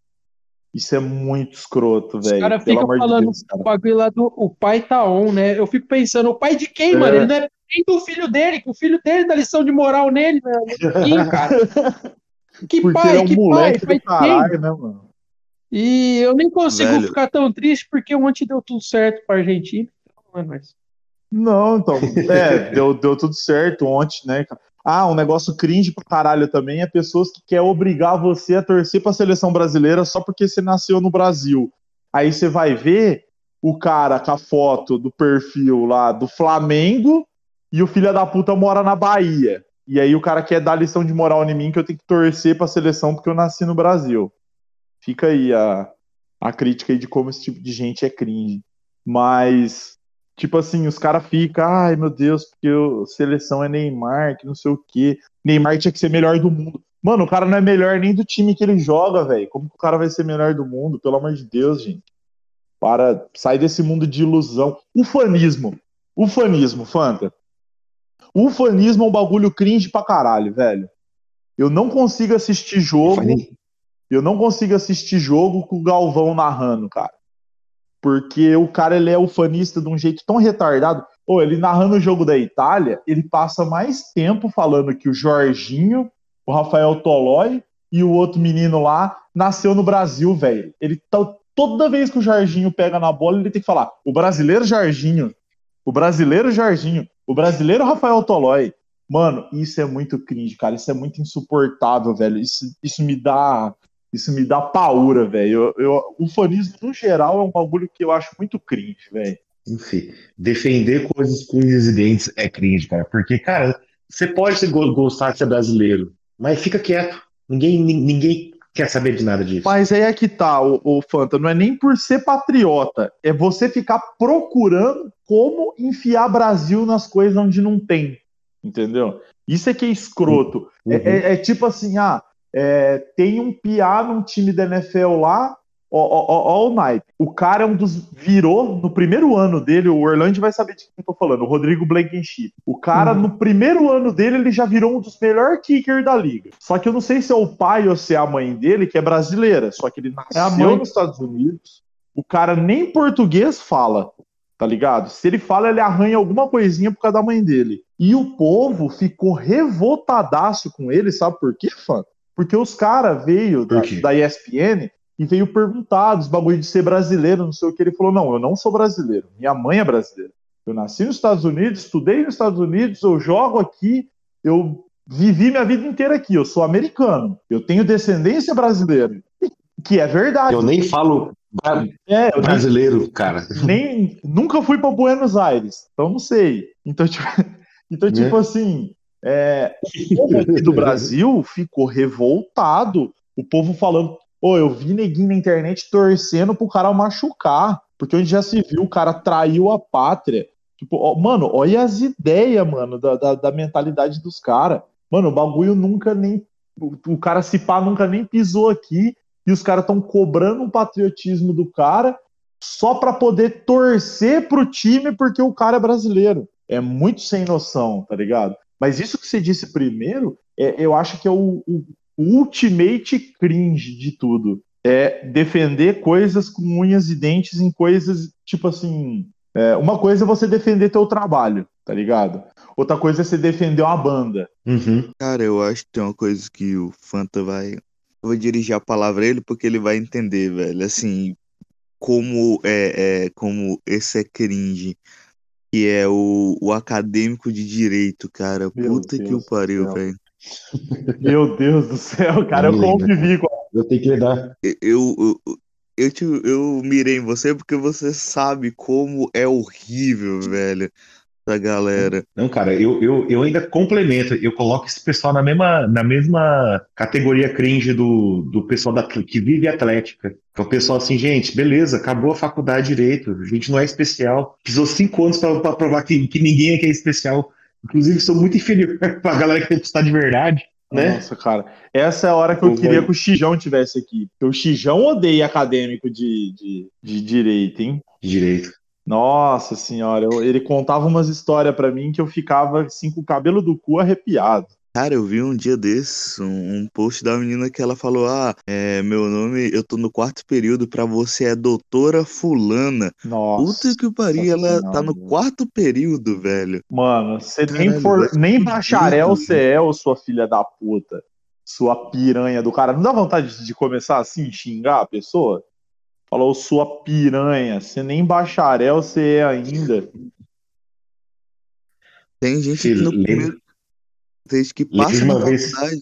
Isso é muito escroto, Os velho. caras Pelo ficam amor de falando Deus, cara. o bagulho lá do o pai tá on, né? Eu fico pensando, o pai de quem, É. mano? Ele não é nem do filho dele, que o filho dele dá lição de moral nele, né? Ninguém, cara. Que Porque pai, é um que pai, moleque pai do de quem? caralho, né, mano? E eu nem consigo Velho. ficar tão triste porque ontem deu tudo certo pra Argentina. Então, não é mais. Não, então, é, deu, deu tudo certo ontem, né, cara? Ah, um negócio cringe pra caralho também é pessoas que querem obrigar você a torcer pra seleção brasileira só porque você nasceu no Brasil. Aí você vai ver o cara com a foto do perfil lá do Flamengo e o filho da puta mora na Bahia. E aí o cara quer dar lição de moral em mim que eu tenho que torcer pra seleção porque eu nasci no Brasil. Fica aí a, a crítica aí de como esse tipo de gente é cringe. Mas Tipo assim, os caras ficam, ai meu Deus, porque a seleção é Neymar, que não sei o quê. Neymar tinha que ser melhor do mundo. Mano, o cara não é melhor nem do time que ele joga, velho. Como que o cara vai ser melhor do mundo? Pelo amor de Deus, gente. Para, sai desse mundo de ilusão. Ufanismo. Ufanismo, Fanta. Ufanismo é um bagulho cringe pra caralho, velho. Eu não consigo assistir jogo. Eu não consigo assistir jogo com o Galvão narrando, cara. Porque o cara ele é ufanista de um jeito tão retardado. Ou ele narrando o jogo da Itália, ele passa mais tempo falando que o Jorginho, o Rafael Tolói e o outro menino lá nasceu no Brasil, velho. Ele tá, toda vez que o Jorginho pega na bola, ele tem que falar: o brasileiro Jorginho, o brasileiro Jorginho, o brasileiro Rafael Tolói. Mano, isso é muito cringe, cara. Isso é muito insuportável, velho. Isso, isso me dá. Isso me dá paura, velho. Eu, eu- o fanismo, no geral, é um bagulho que eu acho muito cringe, velho. Enfim, defender coisas com unhas e dentes é cringe, cara. Porque, cara, você pode gostar de ser brasileiro. Mas fica quieto. Ninguém, ninguém quer saber de nada disso. Mas aí é que tá, o, o Fanta, não é nem por ser patriota, é você ficar procurando como enfiar Brasil nas coisas onde não tem, entendeu? Isso é que é escroto. É, Uhum. é- é tipo assim, ah, é, tem um piá num time da NFL lá, ó, ó, ó, ó o naipe. O cara é um dos. Virou no primeiro ano dele, o Orlando vai saber de quem eu tô falando, o Rodrigo Blankenship. O cara, Uhum. no primeiro ano dele, ele já virou um dos melhores kickers da liga. Só que eu não sei se é o pai ou se é a mãe dele, que é brasileira. Só que ele É nasceu mãe. nos Estados Unidos. O cara nem português fala, tá ligado? Se ele fala, ele arranha alguma coisinha por causa da mãe dele. E o povo ficou revoltadaço com ele, sabe por quê, fã? Porque os caras veio da, da ESPN e veio perguntar dos bagulho de ser brasileiro, não sei o que. Ele falou: não, eu não sou brasileiro, minha mãe é brasileira. Eu nasci nos Estados Unidos, estudei nos Estados Unidos, eu jogo aqui, eu vivi minha vida inteira aqui, eu sou americano, eu tenho descendência brasileira. Que é verdade. Eu nem falo É, eu nem brasileiro, cara. nem nunca fui para Buenos Aires, então não sei. Então, tipo, então, tipo assim, é, o povo aqui do Brasil ficou revoltado. O povo falando, ô, eu vi neguinho na internet torcendo pro cara machucar, porque onde já se viu, o cara traiu a pátria. Tipo, ó, mano, olha as ideias, mano, da, da, da mentalidade dos caras. Mano, o bagulho nunca nem. O, o cara se pá nunca nem pisou aqui e os caras estão cobrando um patriotismo do cara só para poder torcer pro time porque o cara é brasileiro. É muito sem noção, tá ligado? Mas isso que você disse primeiro, é- eu acho que é o, o ultimate cringe de tudo. É defender coisas com unhas e dentes em coisas, tipo assim. é, uma coisa é você defender teu trabalho, tá ligado? Outra coisa é você defender uma banda. Uhum. Cara, eu acho que tem uma coisa que o Fanta vai. Eu vou dirigir a palavra a ele porque ele vai entender, velho. Assim, como é, é como esse é cringe. Que é o, o acadêmico de direito, cara. Meu Puta que o Deus pariu, velho. Meu Deus do céu, cara, eu convivi com. Eu tenho que lidar. Eu, eu, eu, te, eu mirei em você porque você sabe como é horrível, velho, essa galera. Não, cara, eu, eu, eu ainda complemento. Eu coloco esse pessoal na mesma, na mesma categoria cringe do, do pessoal da, que vive atlética. Que é o pessoal assim, gente, beleza, acabou a faculdade de direito, a gente não é especial. Precisou cinco anos para provar que, que ninguém aqui é especial. Inclusive, sou muito inferior pra galera que tem que estudar de verdade, né? Nossa, cara. Essa é a hora que eu Eu queria vou- que o Xijão tivesse aqui. Porque o Xijão odeia acadêmico de, de, de direito, hein? De direito. Nossa senhora, eu- ele contava umas histórias pra mim que eu ficava assim com o cabelo do cu arrepiado. Cara, eu vi um dia desses um, um post da menina que ela falou: Ah, é, meu nome, eu tô no quarto período, pra você é doutora Fulana. Nossa. Puta que pariu, ela tá no quarto período, velho. Mano, você nem, Caralho, for, vai nem bacharel você é, ô sua filha da puta. Sua piranha do cara. Não dá vontade de começar assim, xingar a pessoa? Falou, sua piranha. Você nem bacharel você é ainda. Tem gente que no lembra- primeiro. Tem gente que passa na uma vez- faculdade.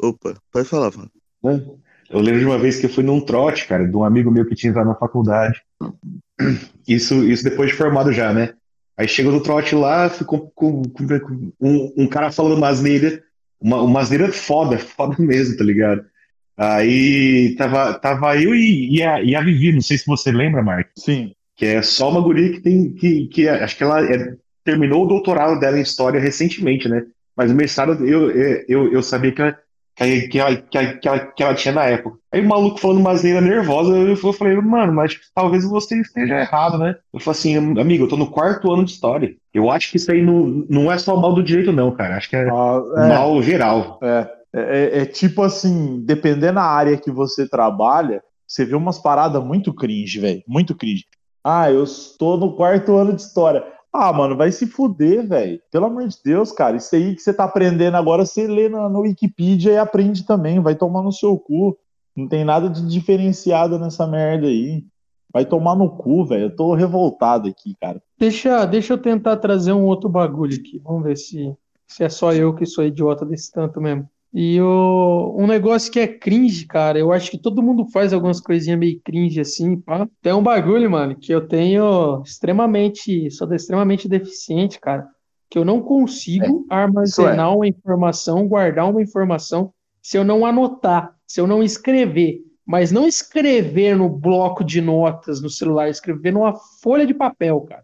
Opa, pode falar, Fanta. né? Eu lembro de uma vez que eu fui num trote, cara, de um amigo meu que tinha entrado na faculdade. Isso, isso depois de formado já, né? Aí chegou no trote lá, ficou com, com- com um, um cara falando uma asneira, uma, uma asneira foda, foda mesmo, tá ligado? Aí tava, tava eu e, e, a, e a Vivi, não sei se você lembra, Mark, Sim. que é só uma guria que tem, que, que é- acho que ela é- terminou o doutorado dela em História recentemente, né? Mas o mestrado eu, eu, eu sabia que ela, que, ela, que, ela, que, ela, que ela tinha na época. Aí o maluco falando uma asneira nervosa, eu, eu falei, mano, mas talvez você esteja errado, né? Eu falei assim, amigo, eu tô no quarto ano de História. Eu acho que isso aí não, não é só mal do direito, não, cara. Acho que é Ah, é. mal geral. É, é, é tipo assim, dependendo da área que você trabalha, você vê umas paradas muito cringe, velho. Muito cringe. Ah, eu estou no quarto ano de história. Ah, mano, vai se fuder, velho. Pelo amor de Deus, cara. Isso aí que você tá aprendendo agora, você lê no Wikipedia e aprende também. Vai tomar no seu cu. Não tem nada de diferenciado nessa merda aí. Vai tomar no cu, velho. Eu tô revoltado aqui, cara. Deixa, deixa eu tentar trazer um outro bagulho aqui. Vamos ver se, se é só eu que sou idiota desse tanto mesmo. E o, um negócio que é cringe, cara, eu acho que todo mundo faz algumas coisinhas meio cringe assim, pá. Tem um bagulho, mano, que eu tenho extremamente, sou extremamente deficiente, cara, que eu não consigo armazenar uma informação, guardar uma informação se eu não anotar, se eu não escrever. Mas não escrever no bloco de notas no celular, escrever numa folha de papel, cara.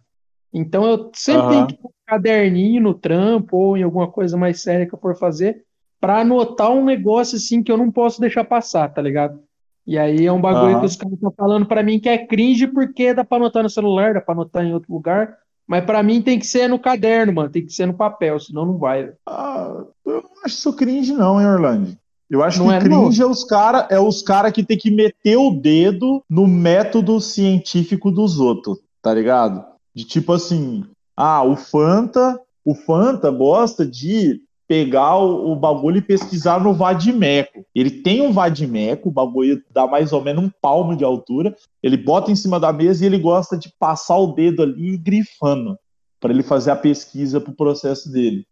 Então eu sempre Aham. tenho que pôr um caderninho no trampo ou em alguma coisa mais séria que eu for fazer para anotar um negócio assim que eu não posso deixar passar, tá ligado? E aí é um bagulho Aham. que os caras estão falando pra mim que é cringe porque dá pra anotar no celular, dá pra anotar em outro lugar, mas pra mim tem que ser no caderno, mano, tem que ser no papel, senão não vai. Ah, eu não acho isso cringe, não, hein, Orlando? Eu acho Não que é, cringe é os cara, é os cara que tem que meter o dedo no método científico dos outros, tá ligado? De tipo assim, ah, o Fanta, o Fanta gosta de pegar o, o bagulho e pesquisar no Vadimeco. Ele tem um Vadimeco, o bagulho dá mais ou menos um palmo de altura, ele bota em cima da mesa e ele gosta de passar o dedo ali grifando para ele fazer a pesquisa pro processo dele.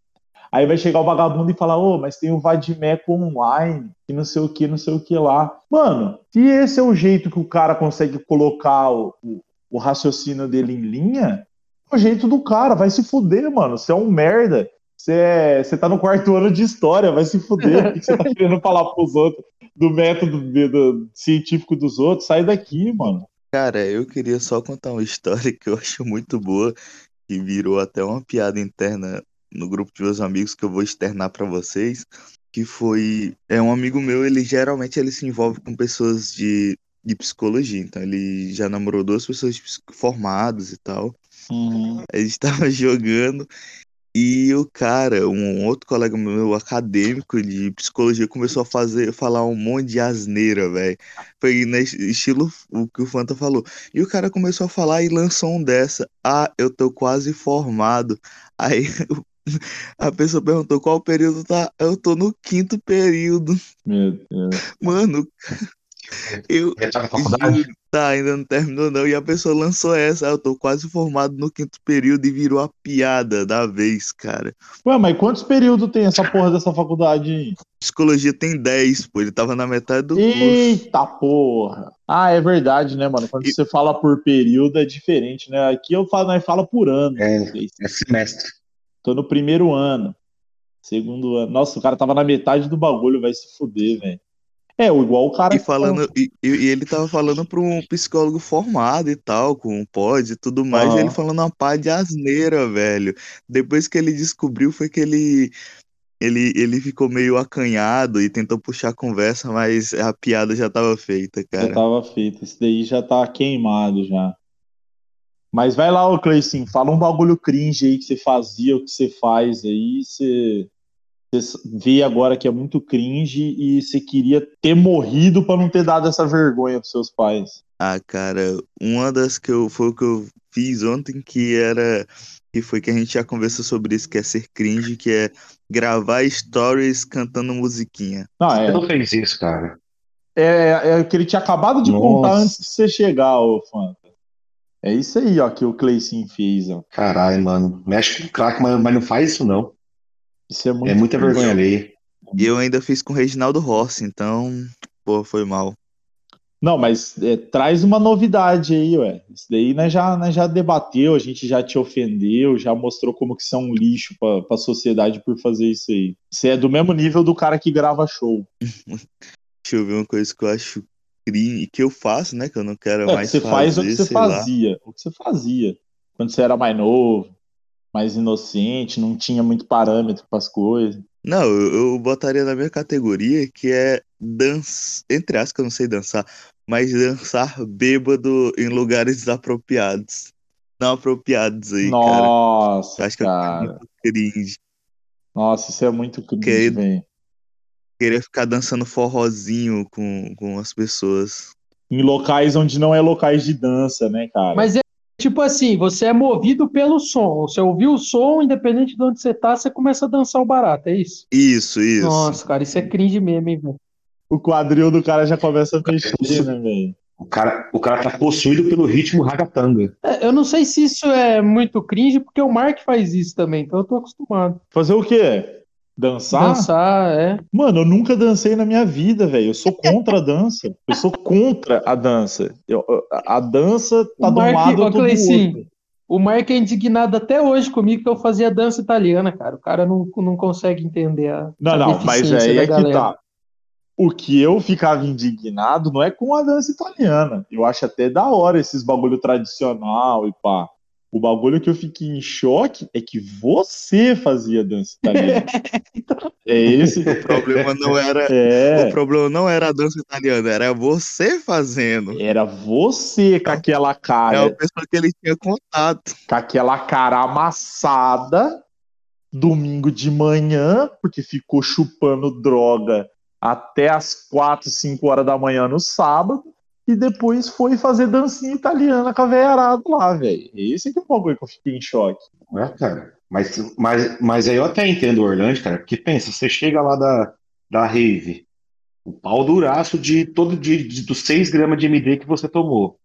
Aí vai chegar o vagabundo e falar, ô, mas tem o Vadimeco online, que não sei o que, não sei o que lá. Mano, se esse é o jeito que o cara consegue colocar o, o, o raciocínio dele em linha, é o jeito do cara, vai se fuder, mano. Você é um merda. Você, é, tá no quarto ano de história, vai se fuder. O que você tá querendo falar pros outros do método de- do- científico dos outros? Sai daqui, mano. Cara, eu queria só contar uma história que eu acho muito boa, que virou até uma piada interna no grupo de meus amigos que eu vou externar pra vocês, que foi, é um amigo meu, ele geralmente ele se envolve com pessoas de, de psicologia, então ele já namorou duas pessoas formadas e tal. A gente tava jogando e o cara, um outro colega meu acadêmico de psicologia começou a fazer, falar um monte de asneira, velho. Foi né, estilo o que o Fanta falou. E o cara começou a falar e lançou um dessa. Ah, eu tô quase formado. Aí a pessoa perguntou qual período tá. Eu tô no quinto período. Meu Deus. Mano, eu, tá? Juro, Tá, ainda não terminou não. E a pessoa lançou essa. "Ah, Eu tô quase formado no quinto período e virou a piada da vez, cara. Ué, mas quantos períodos tem essa porra dessa faculdade? Psicologia tem 10, pô. Ele tava na metade do curso. Eita porra! Ah, é verdade, né, mano? Quando E- você fala por período é diferente, né? Aqui eu falo, nós fala por ano. É, é semestre. Tô no primeiro ano. Segundo ano. Nossa, o cara tava na metade do bagulho, vai se fuder, velho. É, igual o cara. E falando, e, e- e ele tava falando pra um psicólogo formado e tal, com pós e tudo mais, e ele falando uma pá de asneira, velho. Depois que ele descobriu foi que ele, ele, ele ficou meio acanhado e tentou puxar a conversa, mas a piada já tava feita, Já cara. tava feito. Esse daí já tá queimado já. Mas vai lá, ô Cleicinho, fala um bagulho cringe aí que você fazia, o que você faz aí, você, você vê agora que é muito cringe e você queria ter morrido pra não ter dado essa vergonha pros seus pais. Ah, cara, uma das que eu foi o que eu fiz ontem que era que foi que a gente já conversou sobre isso, que é ser cringe, que é gravar stories cantando musiquinha. Não, Você é, não fez isso, cara. é, é o que ele tinha acabado de Nossa. contar antes de você chegar, ô Fanta. É isso aí, ó, que o Cleicinho fez, ó. Caralho, mano. Mexe com craque, mas, mas não faz isso, não. Isso é muito É muita vergonha alheia. E eu ainda fiz com o Reginaldo Rossi, então, pô, foi mal. Não, mas é, traz uma novidade aí, ué. Isso daí nós já, nós já debateu, a gente já te ofendeu, já mostrou como que você é um lixo pra, pra sociedade por fazer isso aí. Você é do mesmo nível do cara que grava show. Deixa eu ver uma coisa que eu acho cringe, que eu faço, né, que eu não quero É, mais você faz o que fazer, você sei lá. fazia. O que você fazia. Quando você era mais novo, mais inocente, não tinha muito parâmetro pras coisas. Não, eu, eu botaria na minha categoria que é dança, entre aspas, que eu não sei dançar, mas dançar bêbado em lugares desapropriados. Não apropriados aí, cara. Nossa, Acho que eu cara. muito cringe. Nossa, isso é muito cringe, Que- velho. Queria ficar dançando forrozinho com, com as pessoas. Em locais onde não é locais de dança, né, cara? Mas é tipo assim, você é movido pelo som. Você ouviu o som, independente de onde você tá, você começa a dançar o barato, é isso? Isso, isso. Nossa, cara, isso é cringe mesmo, hein, velho? O quadril do cara já começa a mexer, né, velho? O cara, o cara tá possuído pelo ritmo ragatanga. É, Eu não sei se isso é muito cringe, porque o Mark faz isso também, então eu tô acostumado. Fazer o quê? Dançar? Dançar, é. Mano, eu nunca dancei na minha vida, velho. Eu sou contra a dança. Eu sou contra a dança. Eu- a dança tá O de Mark- lado, tô do outro. O Mark é indignado até hoje comigo que eu fazia dança italiana, cara. O cara não, não consegue entender a, Não, a não, mas aí é que tá. O que eu ficava indignado não é com a dança italiana. Eu acho até da hora esses bagulho tradicional e pá. O bagulho que eu fiquei em choque é que você fazia dança italiana. é esse. O problema não era. É. O problema não era a dança italiana, era você fazendo. Era você com aquela É cara, a pessoa que ele tinha contato. com aquela cara amassada, domingo de manhã, porque ficou chupando droga até as 4, 5 horas da manhã no sábado, e depois foi fazer dancinha italiana com a veiarada lá, velho. Esse que é o bagulho que eu fiquei em choque. É, cara. Mas, mas, mas aí eu até entendo o Orlando, cara, porque pensa, você chega lá da, da rave, o pau duraço de todo de, de- dos 6 gramas de MD que você tomou.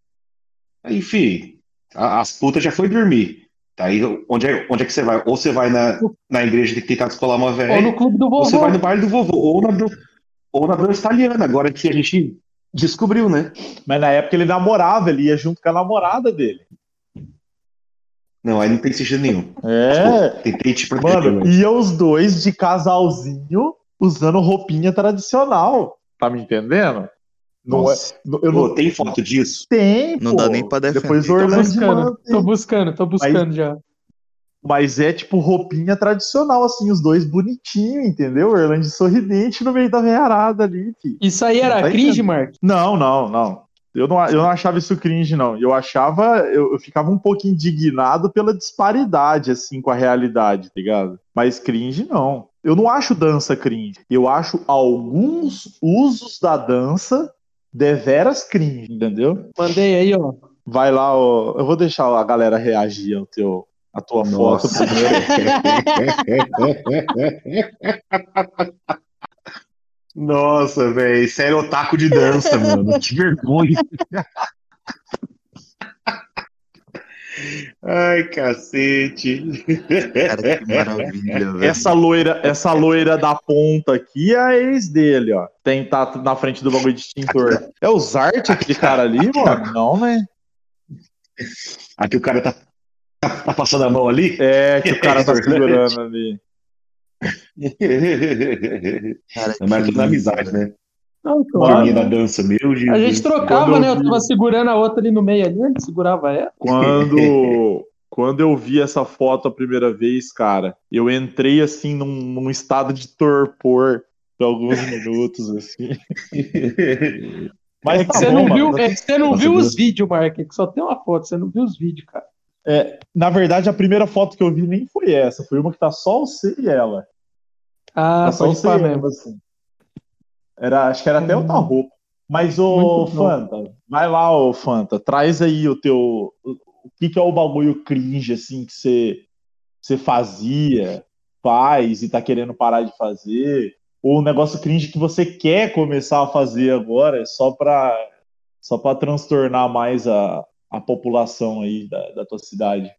Aí, fi, a- as putas já foi dormir. Aí, onde é, onde é que você vai? Ou você vai na, na igreja de tentar descolar uma Ou no velha, clube do ou você vovô. vai no baile do vovô, ou na, ou na dança italiana, agora que a gente descobriu, né? Mas na época ele namorava, ele ia junto com a namorada dele. Não, aí não tem sentido nenhum. É. Pô, tentei te proteger, Mano, mas- ia os dois de casalzinho usando roupinha tradicional. Tá me entendendo? Não é, Nossa. não- eu Pô, não tem foto disso? tem, Não pô. dá nem pra defender. Depois o Tô Orlando buscando, manda, tô buscando, tô buscando já. Mas é tipo roupinha tradicional, assim, os dois bonitinhos, entendeu? Orlando sorridente no meio da veiarada ali. Isso aí era Tá cringe? Mark? Não, não, não. Eu não, eu não achava isso cringe, não. Eu achava, eu, eu ficava um pouco indignado pela disparidade, assim, com a realidade, tá ligado? Mas cringe, não. Eu não acho dança cringe. Eu acho alguns usos da dança deveras cringe, entendeu? Mandei aí, ó. Vai lá, ó, eu vou deixar a galera reagir ao teu, a tua foto Nossa. primeiro. Nossa, velho, isso era otaku de dança, mano. Que vergonha. Ai, cacete. Cara, que maravilha, velho. Essa loira, essa loira da ponta aqui é a ex dele, ó. Tem tá na frente do bagulho de extintor. É o Zart aquele cara ali, mano? Não, né? Aqui o cara tá, tá, tá passando a mão ali. É que o cara tá segurando ali. Cara, É mais que na amizade, né? Não, Turminha da dança, meu Deus. A gente trocava, Quando eu né? Eu vi- tava segurando a outra ali no meio ali, ele segurava ela. Quando, quando eu vi essa foto a primeira vez, cara, eu entrei assim num, num estado de torpor por alguns minutos, assim. Mas É que tá você bom, não viu, é que você não Nossa, viu Deus. os vídeos, Mark. É que só tem uma foto, você não viu os vídeos, cara. Na verdade, a primeira foto que eu vi nem foi essa. Foi uma que tá só você e ela. Ah, Tá só você ela, mesmo. assim. Era, acho que era até outra roupa. Mas, ô, Muito bom. Fanta, vai lá, ô, Fanta, traz aí o teu. O o que, que é o bagulho cringe, assim, que você, você fazia, faz e tá querendo parar de fazer? Ou um negócio cringe que você quer começar a fazer agora, só pra, só pra transtornar mais a, a população aí da, da tua cidade?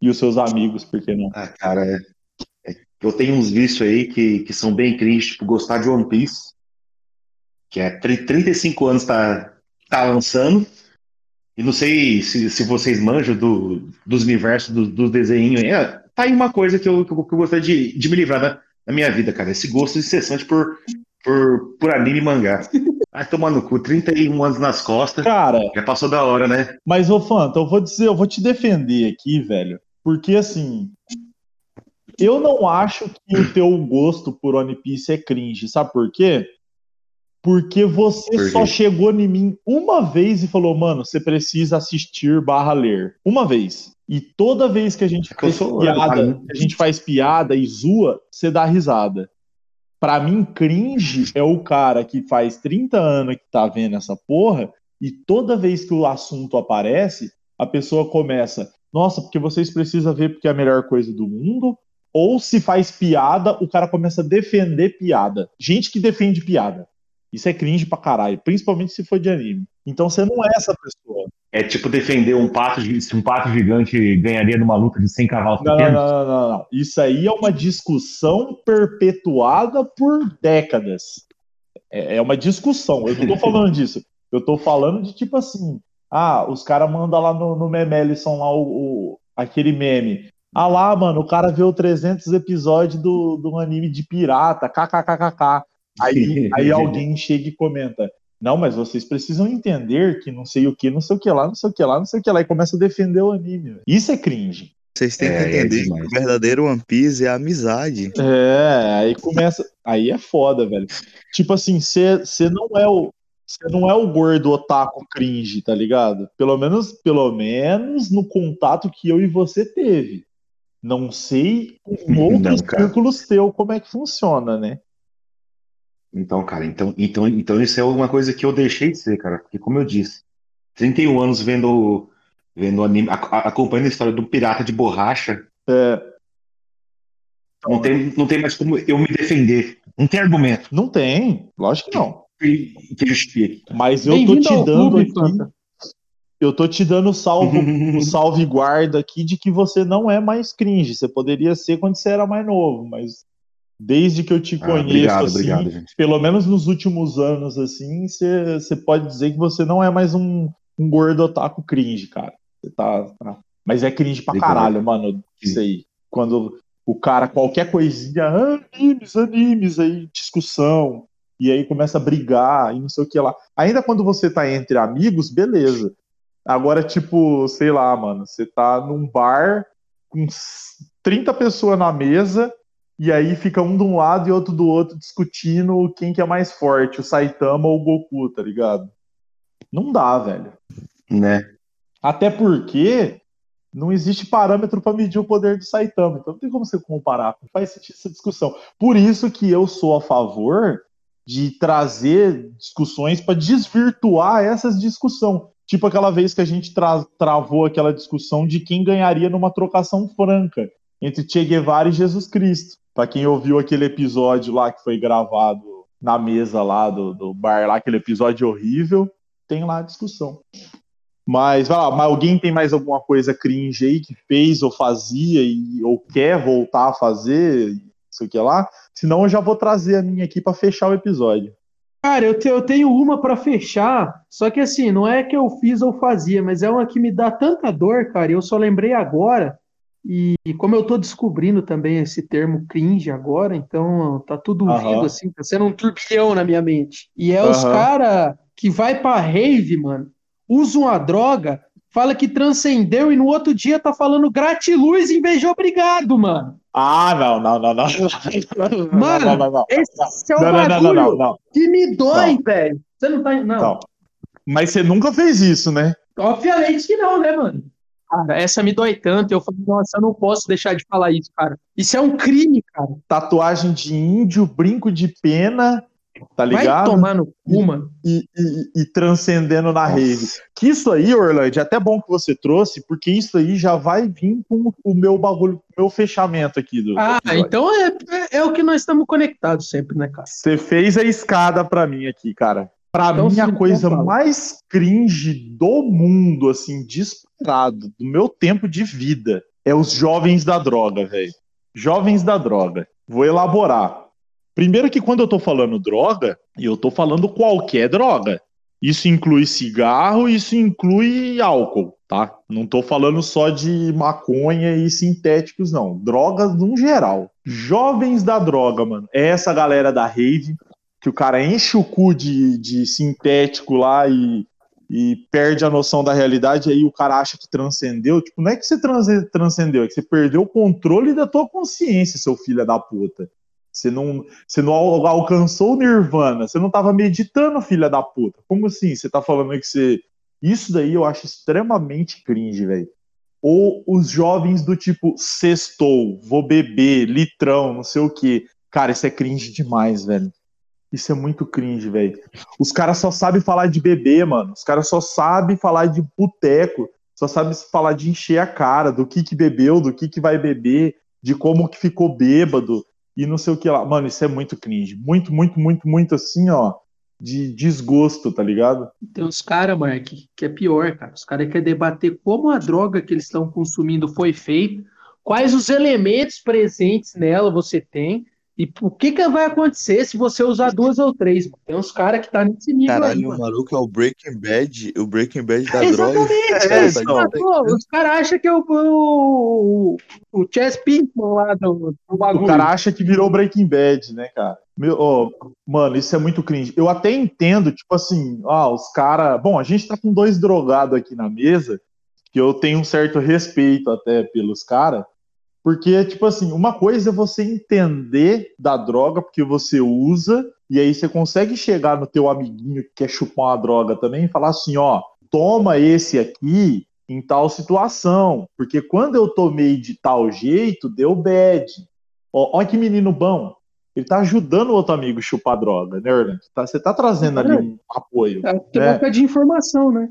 E os seus amigos, por que não? Ah, cara, é- é- eu tenho uns vícios aí que, que são bem cringe, tipo, gostar de One Piece, que é tri- 35 anos tá, tá lançando, e não sei se, se vocês manjam do, dos universos dos do desenhos é, tá aí uma coisa que eu, que eu, que eu gostaria de, de me livrar da, da minha vida, cara, esse gosto incessante por, por, por anime e mangá. Vai tomar no cu, 31 anos nas costas, Cara, já passou da hora, né? Mas, ô Fanta, eu vou dizer, eu vou te defender aqui, velho. Porque, assim, eu não acho que o teu gosto por One Piece é cringe. Sabe por quê? Porque você só chegou em mim uma vez e falou, mano, você precisa assistir barra ler. Uma vez. E toda vez que a gente É faz piada, a gente faz piada e zoa, você dá risada. Pra mim, cringe é o cara que faz 30 anos que tá vendo essa porra e toda vez que o assunto aparece, a pessoa começa, nossa, porque vocês precisam ver porque é a melhor coisa do mundo, ou se faz piada, o cara começa a defender piada. Gente que defende piada. Isso é cringe pra caralho, principalmente se for de anime. Então você não é essa pessoa. É tipo defender um pato, se um pato gigante ganharia numa luta de 100 cavalos Não, não, pequenos. não, não, não. Isso aí é uma discussão perpetuada por décadas. É, é uma discussão. Eu não tô falando disso. Eu tô falando de tipo assim. Ah, os caras mandam lá no, no Memelison lá o, o- aquele meme. Ah lá, mano, o cara viu 300 episódios do, do anime de pirata, kkkk. Aí, aí alguém chega e comenta: Não, mas vocês precisam entender que não sei o que, não sei o que lá, não sei o que lá, não sei o que lá, e começa a defender o anime. Isso é cringe. Vocês têm É, que é entender que demais. o verdadeiro One Piece é a amizade. É, aí começa. Aí é foda, velho. Tipo assim, você não é o. Você não é o gordo otaku cringe, tá ligado? Pelo menos, pelo menos no contato que eu e você teve. Não sei em outros Não, círculos teu como é que funciona, né? Então, cara, então, então, então isso é uma coisa que eu deixei de ser, cara. Porque, como eu disse, 31 anos vendo, vendo anime, acompanhando a história do pirata de borracha, É, não tem, não tem mais como eu me defender. Não tem argumento não tem, lógico que não. que, que justifique. Mas eu tô te dando clube, aqui. Eu tô te dando o salvo, o salve guarda aqui de que você não é mais cringe. Você poderia ser quando você era mais novo, mas desde que eu te Ah, conheço, obrigado, assim, obrigado, pelo menos nos últimos anos, assim, você você pode dizer que você não é mais um, um gordo otaku cringe, cara. Você tá, tá- Mas é cringe pra Obrigado. caralho, mano. Isso aí. Quando o cara, qualquer coisinha, ah, animes, animes, aí, discussão. E aí começa a brigar e não sei o que lá. Ainda quando você tá entre amigos, beleza. Agora, tipo, sei lá, mano, você tá num bar com 30 pessoas na mesa e aí fica um de um lado e outro do outro discutindo quem que é mais forte, o Saitama ou o Goku, tá ligado? Não dá, velho. Né? Até porque não existe parâmetro para medir o poder do Saitama. Então não tem como você comparar. Não faz sentido essa discussão. Por isso que eu sou a favor de trazer discussões para desvirtuar essas discussões. Tipo aquela vez que a gente tra- travou aquela discussão de quem ganharia numa trocação franca entre Che Guevara e Jesus Cristo. Para quem ouviu aquele episódio lá que foi gravado na mesa lá do, do bar lá, aquele episódio horrível, tem lá a discussão. Mas, vai lá, mas alguém tem mais alguma coisa cringe aí que fez ou fazia e, ou quer voltar a fazer, sei que lá? Senão eu já vou trazer a minha aqui para fechar o episódio. Cara, eu, te- eu tenho uma pra fechar, só que assim, não é que eu fiz ou fazia, mas é uma que me dá tanta dor, cara, e eu só lembrei agora. E, como eu tô descobrindo também esse termo cringe agora, então tá tudo Aham. vindo assim, tá sendo um turbilhão na minha mente. E é os Aham. cara que vai pra rave, mano, usa uma droga, fala que transcendeu e no outro dia tá falando gratiluz em vez de obrigado, mano. Ah, não, não, não, não. Mano, não, não, não. Esse é o bagulho que me dói, velho. Você não tá. Não. não. Mas você nunca fez isso, né? Obviamente que não, né, mano? Cara, essa me dói tanto. Eu falei, nossa, eu não posso deixar de falar isso, cara. Isso é um crime, cara. Tatuagem de índio, brinco de pena, tá Vai ligado? tomar no cu, mano. e, e- e transcendendo na rave. Que isso aí, Orlando, é até bom que você trouxe, porque isso aí já vai vir com o meu bagulho, o meu fechamento aqui do. Ah, episódio. então é, é, é o que nós estamos conectados sempre, né, cara? Você fez a escada pra mim aqui, cara. Pra Então, mim, a coisa então fala. mais cringe do mundo, assim, disparado, do meu tempo de vida, é os jovens da droga, velho. Jovens da droga. Vou elaborar. Primeiro que quando eu tô falando droga, eu tô falando qualquer droga. Isso inclui cigarro, isso inclui álcool, tá? Não tô falando só de maconha e sintéticos, não. Drogas no geral. Jovens da droga, mano. É essa galera da rave que o cara enche o cu de, de sintético lá e, e perde a noção da realidade, aí o cara acha que transcendeu. Tipo, não é que você transe- transcendeu, é que você perdeu o controle da tua consciência, seu filho da puta. Você não, você não al- alcançou o nirvana, você não tava meditando, filha da puta. Como assim? Você tá falando que você. Isso daí eu acho extremamente cringe, velho. Ou os jovens do tipo sextou, vou beber, litrão, não sei o quê. Cara, isso é cringe demais, velho. Isso é muito cringe, velho. Os caras só sabem falar de beber, mano. Os caras só sabem falar de boteco. Só sabem falar de encher a cara, do que que bebeu, do que que vai beber, de como que ficou bêbado e não sei o que lá. Mano, isso é muito cringe. Muito, muito, muito, muito assim, ó. De desgosto, tá ligado? Tem uns caras, Mark, que é pior, cara. Os caras querem debater como a droga que eles estão consumindo foi feita, quais os elementos presentes nela você tem, E o que, que vai acontecer se você usar duas ou três? Mano? Tem uns caras que tá nesse nível Caralho, aí, o mano. maluco é o Breaking Bad, o Breaking Bad da droga. Exatamente, É, é, pô, os caras acham que é o, o, o Chess Pinkman lá do, do bagulho. O cara acha que virou Breaking Bad, né, cara? Meu, ó, mano, isso é muito cringe. Eu até entendo, tipo assim, ah, os caras. Bom, a gente tá com dois drogados aqui na mesa, que eu tenho um certo respeito até pelos caras, porque, tipo assim, uma coisa é você entender da droga porque você usa, e aí você consegue chegar no teu amiguinho que quer chupar uma droga também e falar assim, ó, toma esse aqui em tal situação, porque quando eu tomei de tal jeito, deu bad. Ó, olha que menino bom. Ele tá ajudando o outro amigo a chupar droga, né, Orlando? Tá- você tá trazendo ali um apoio. É, tem É. boca de informação, né?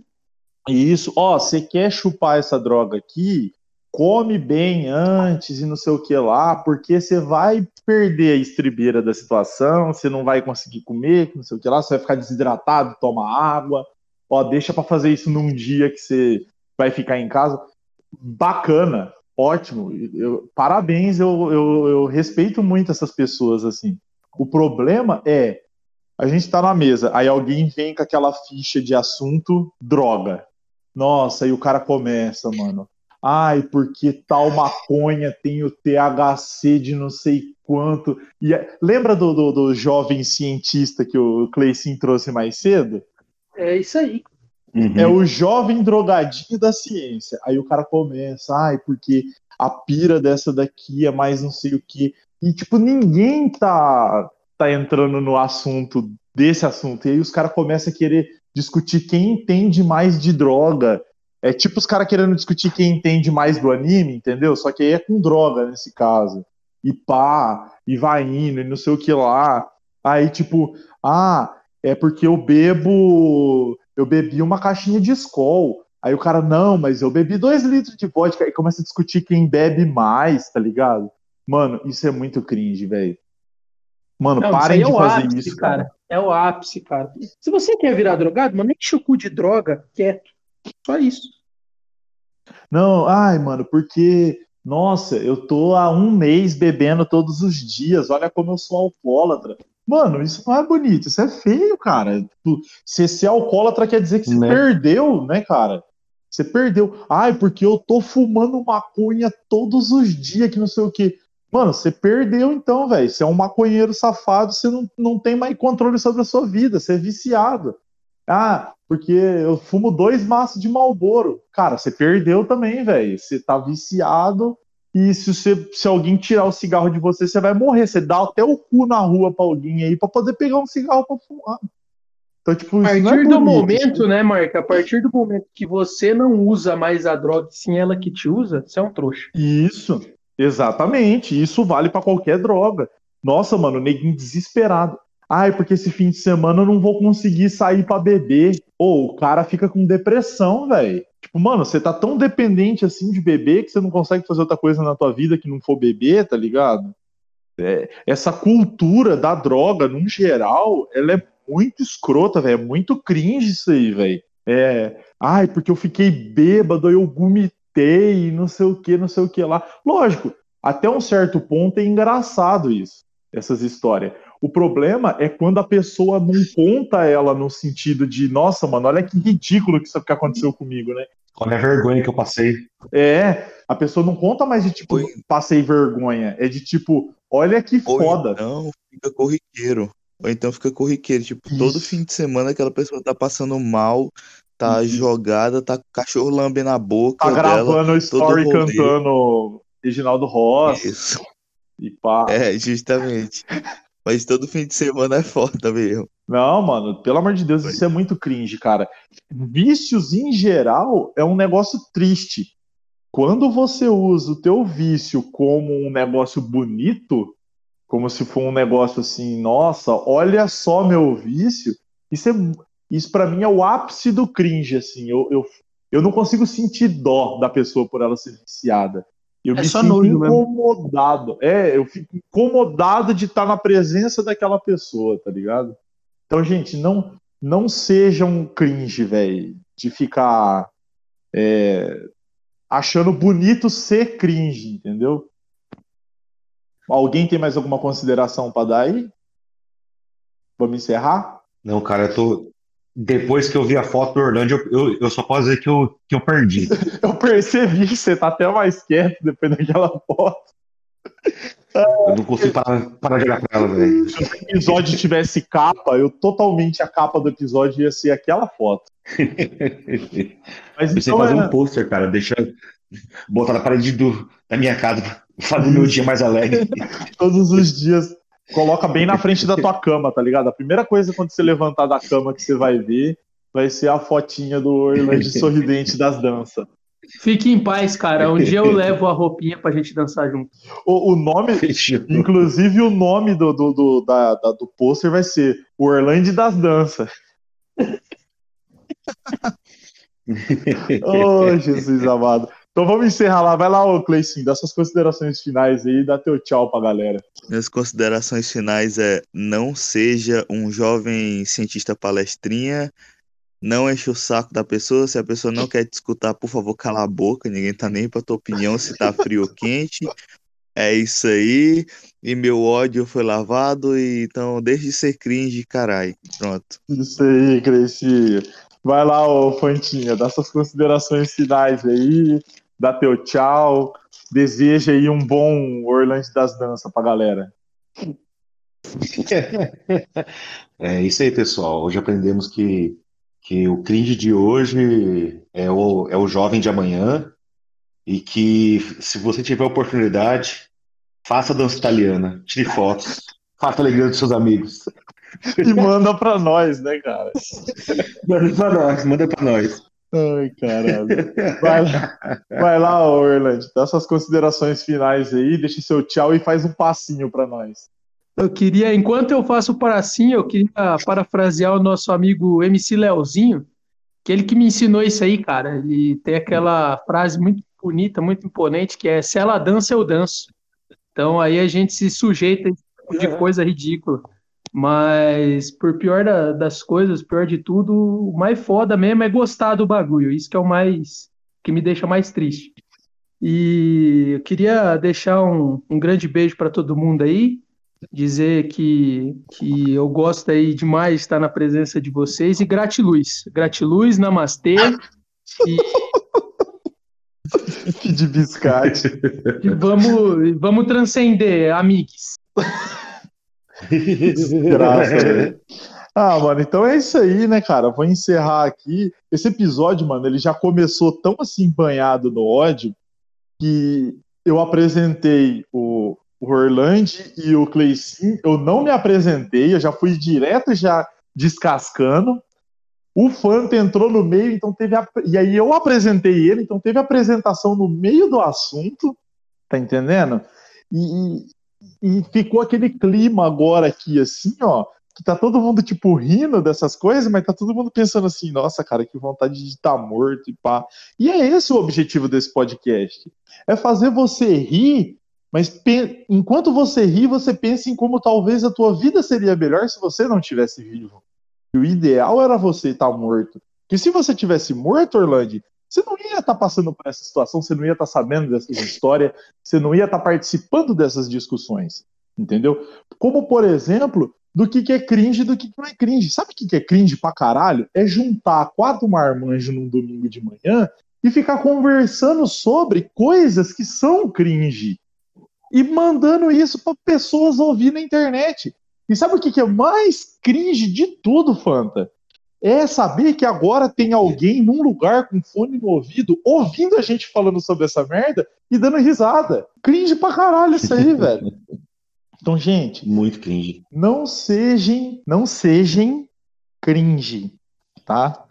Isso, ó, você quer chupar essa droga aqui? Come bem antes e não sei o que lá, porque você vai perder a estribeira da situação, você não vai conseguir comer, não sei o que lá, você vai ficar desidratado, toma água. Ó, deixa pra fazer isso num dia que você vai ficar em casa. Bacana, ótimo. Eu- parabéns, eu, eu, eu respeito muito essas pessoas assim. O problema é a gente tá na mesa, aí alguém vem com aquela ficha de assunto droga. Nossa, aí o cara começa, mano. Ai, porque tal maconha tem o THC de não sei quanto. E é- lembra do, do, do jovem cientista que o Cleicinho trouxe mais cedo? É isso aí. Uhum. É o jovem drogadinho da ciência. Aí o cara começa, ai, porque a pira dessa daqui é mais não sei o que. E, tipo, ninguém tá, tá entrando no assunto desse assunto. E aí os caras começam a querer discutir quem entende mais de droga. É tipo os caras querendo discutir quem entende mais do anime, entendeu? Só que aí é com droga nesse caso. E pá, e vai indo, e não sei o que lá. Aí, tipo, ah, é porque eu bebo. Eu bebi uma caixinha de Skol. Aí o cara, não, mas eu bebi dois litros de vodka. Aí começa a discutir quem bebe mais, tá ligado? Mano, isso é muito cringe, velho. Mano, Não, parem é de fazer ápice, isso, cara. É o ápice, cara. Se você quer virar drogado, mano, enche o cu de droga quieto. Só isso. Não, ai, mano, porque, nossa, eu tô há um mês bebendo todos os dias, olha como eu sou alcoólatra. Mano, isso não é bonito, isso é feio, cara. Você ser alcoólatra quer dizer que você Né? perdeu, né, cara? Você perdeu. Ai, porque eu tô fumando maconha todos os dias, que não sei o quê. Mano, você perdeu então, velho. Você é um maconheiro safado, você não, não tem mais controle sobre a sua vida, você é viciado. Ah, porque eu fumo dois maços de Marlboro. Cara, você perdeu também, velho. Você tá viciado e se, você, se alguém tirar o cigarro de você, você vai morrer. Você dá até o cu na rua pra alguém aí pra poder pegar um cigarro pra fumar. Então, tipo, A é partir do bonito. momento, né, Marca? A partir do momento que você não usa mais a droga, sim ela que te usa, você é um trouxa. Isso, exatamente. Isso vale pra qualquer droga. Nossa, mano, neguinho desesperado. Ai, porque esse fim de semana eu não vou conseguir sair pra beber. Ou o cara fica com depressão, velho. Tipo, mano, você tá tão dependente assim de beber que você não consegue fazer outra coisa na tua vida que não for beber, tá ligado? É, essa cultura da droga, num geral, ela é muito escrota, velho. É muito cringe isso aí, velho. É, ai, porque eu fiquei bêbado, eu vomitei, não sei o que, não sei o que lá. Lógico, até um certo ponto é engraçado isso, essas histórias. O problema é quando a pessoa não conta ela no sentido de, nossa, mano, olha que ridículo que isso que aconteceu comigo, né? Olha a vergonha que eu passei. É, a pessoa não conta mais de tipo, Oi. passei vergonha, é de tipo, olha que Ou foda. então fica corriqueiro. Ou então fica corriqueiro. Tipo, todo Isso. fim de semana aquela pessoa tá passando mal, tá Isso. jogada, tá com cachorro lambendo a boca Tá dela. gravando story rolê. cantando Reginaldo Rossi Isso. e pá. É, justamente. Mas todo fim de semana é foda mesmo. Não, mano, pelo amor de Deus, isso é muito cringe, cara. Vícios em geral é um negócio triste. Quando você usa o teu vício como um negócio bonito, como se for um negócio assim, nossa, olha só meu vício, isso é, isso para mim é o ápice do cringe, assim. Eu, eu, eu não consigo sentir dó da pessoa por ela ser viciada. Eu É me só sinto mesmo. incomodado. É, eu fico incomodado de estar na presença daquela pessoa, tá ligado? Então, gente, não não sejam cringe, velho, de ficar é, achando bonito ser cringe, entendeu? Alguém tem mais alguma consideração para dar aí? Vamos encerrar? Não, cara, eu tô. Depois que eu vi a foto do Orlando, eu, eu, eu só posso dizer que eu, que eu perdi. Eu percebi que você tá até mais quieto depois daquela foto. Eu não consigo parar, parar de olhar pra ela, velho. Se o episódio tivesse capa, eu totalmente a capa do episódio ia ser aquela foto. Mas em então fazer era- um pôster, cara, deixar. Botar na parede do, da minha casa pra fazer meu dia mais alegre. todos os dias. Coloca bem na frente da tua cama, tá ligado? A primeira coisa quando você levantar da cama que você vai ver vai ser a fotinha do Orlando sorridente das danças. Fique em paz, cara. Um dia eu levo a roupinha pra gente dançar junto. O, o nome, Fechou. inclusive o nome do, do, do, da, da- do pôster vai ser o Orlando das danças. Oh, Jesus amado. Então vamos encerrar lá. Vai lá, ô Cleicinho, dá suas considerações finais aí, dá teu tchau pra galera. Minhas considerações finais é não seja um jovem cientista palestrinha, não enche o saco da pessoa, se a pessoa não quer te escutar, por favor, cala a boca, ninguém tá nem pra tua opinião se tá frio ou quente. É isso aí, e meu ódio foi lavado, e então deixe de ser cringe, carai. Pronto. Isso aí, Cleicinho. Vai lá, ô Fantinha, dá suas considerações finais aí, dá teu tchau, deseja aí um bom Orlando das danças pra galera. É isso aí, pessoal. Hoje aprendemos que, que o cringe de hoje é o, é o jovem de amanhã e que se você tiver oportunidade, faça dança italiana, tire fotos, faça a alegria dos seus amigos. E manda pra nós, né, cara? Manda pra nós, manda pra nós. Ai, caralho. Vai lá, vai lá ô Orlando, dá suas considerações finais aí, deixa seu tchau e faz um passinho pra nós. Eu queria, enquanto eu faço o paracinho, eu queria parafrasear o nosso amigo MC Leozinho, que ele que me ensinou isso aí, cara. Ele tem aquela frase muito bonita, muito imponente, que é se ela dança, eu danço. Então aí a gente se sujeita a esse tipo de coisa ridícula. Mas por pior da- das coisas, pior de tudo, o mais foda mesmo é gostar do bagulho. Isso que é o mais que me deixa mais triste. E eu queria deixar um, um grande beijo para todo mundo aí dizer que, que eu gosto aí demais de estar na presença de vocês e gratiluz. Gratiluz, namastê. E, De biscate. e vamos, vamos transcender, amigos. Desgraça, velho. Ah, mano, então é isso aí, né, cara? Vou encerrar aqui. Esse episódio, mano, ele já começou tão assim banhado no ódio que eu apresentei o, o Orlando e o Cleicinho. Eu não me apresentei, eu já fui direto já descascando. O Fanta entrou no meio, então teve a... e aí eu apresentei ele, então teve apresentação no meio do assunto, tá entendendo? E, e ficou aquele clima agora aqui, assim, ó, que tá todo mundo, tipo, rindo dessas coisas, mas tá todo mundo pensando assim, nossa, cara, que vontade de estar morto e pá. E é esse o objetivo desse podcast. É fazer você rir, mas enquanto você ri, você pensa em como talvez a tua vida seria melhor se você não tivesse vivo. E o ideal era você estar morto. Porque se você tivesse morto, Orlando, você não ia estar passando por essa situação, você não ia estar sabendo dessas histórias, você não ia estar participando dessas discussões. Entendeu? Como, por exemplo, do que, que é cringe e do que, que não é cringe. Sabe o que, que é cringe pra caralho? É juntar quatro marmanjos num domingo de manhã e ficar conversando sobre coisas que são cringe. E mandando isso para pessoas ouvir na internet. E sabe o que, que é mais cringe de tudo, Fanta? É saber que agora tem alguém num lugar com fone no ouvido ouvindo a gente falando sobre essa merda e dando risada. Cringe pra caralho isso aí, velho. Então, gente, Muito cringe. não sejam, não sejam cringe, tá?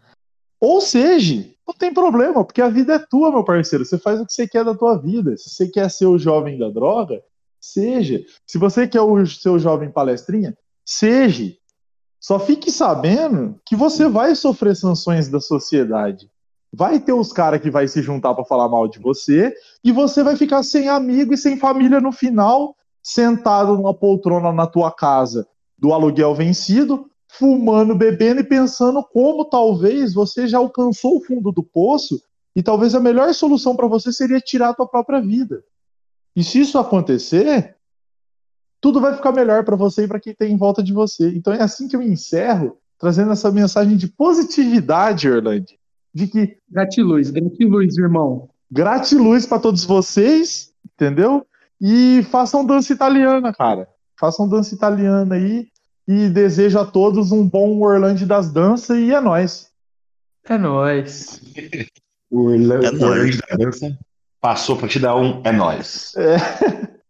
Ou seja, não tem problema, porque a vida é tua, meu parceiro. Você faz o que você quer da tua vida. Se você quer ser o jovem da droga, seja. Se você quer o seu jovem palestrinha, seja. Só fique sabendo que você vai sofrer sanções da sociedade. Vai ter os caras que vai se juntar para falar mal de você e você vai ficar sem amigo e sem família no final, sentado numa poltrona na tua casa do aluguel vencido, fumando, bebendo e pensando como talvez você já alcançou o fundo do poço e talvez a melhor solução para você seria tirar a tua própria vida. E se isso acontecer, tudo vai ficar melhor para você e para quem tem em volta de você. Então é assim que eu encerro, trazendo essa mensagem de positividade, Orlando. De que. Gratiluz, gratiluz, irmão. Gratiluz para todos vocês, entendeu? E façam dança italiana, cara. Façam dança italiana aí. E desejo a todos um bom Orlando das danças e é nóis. É nóis. O Orlando, É nóis. Orlando da dança passou pra te dar um é nóis. É.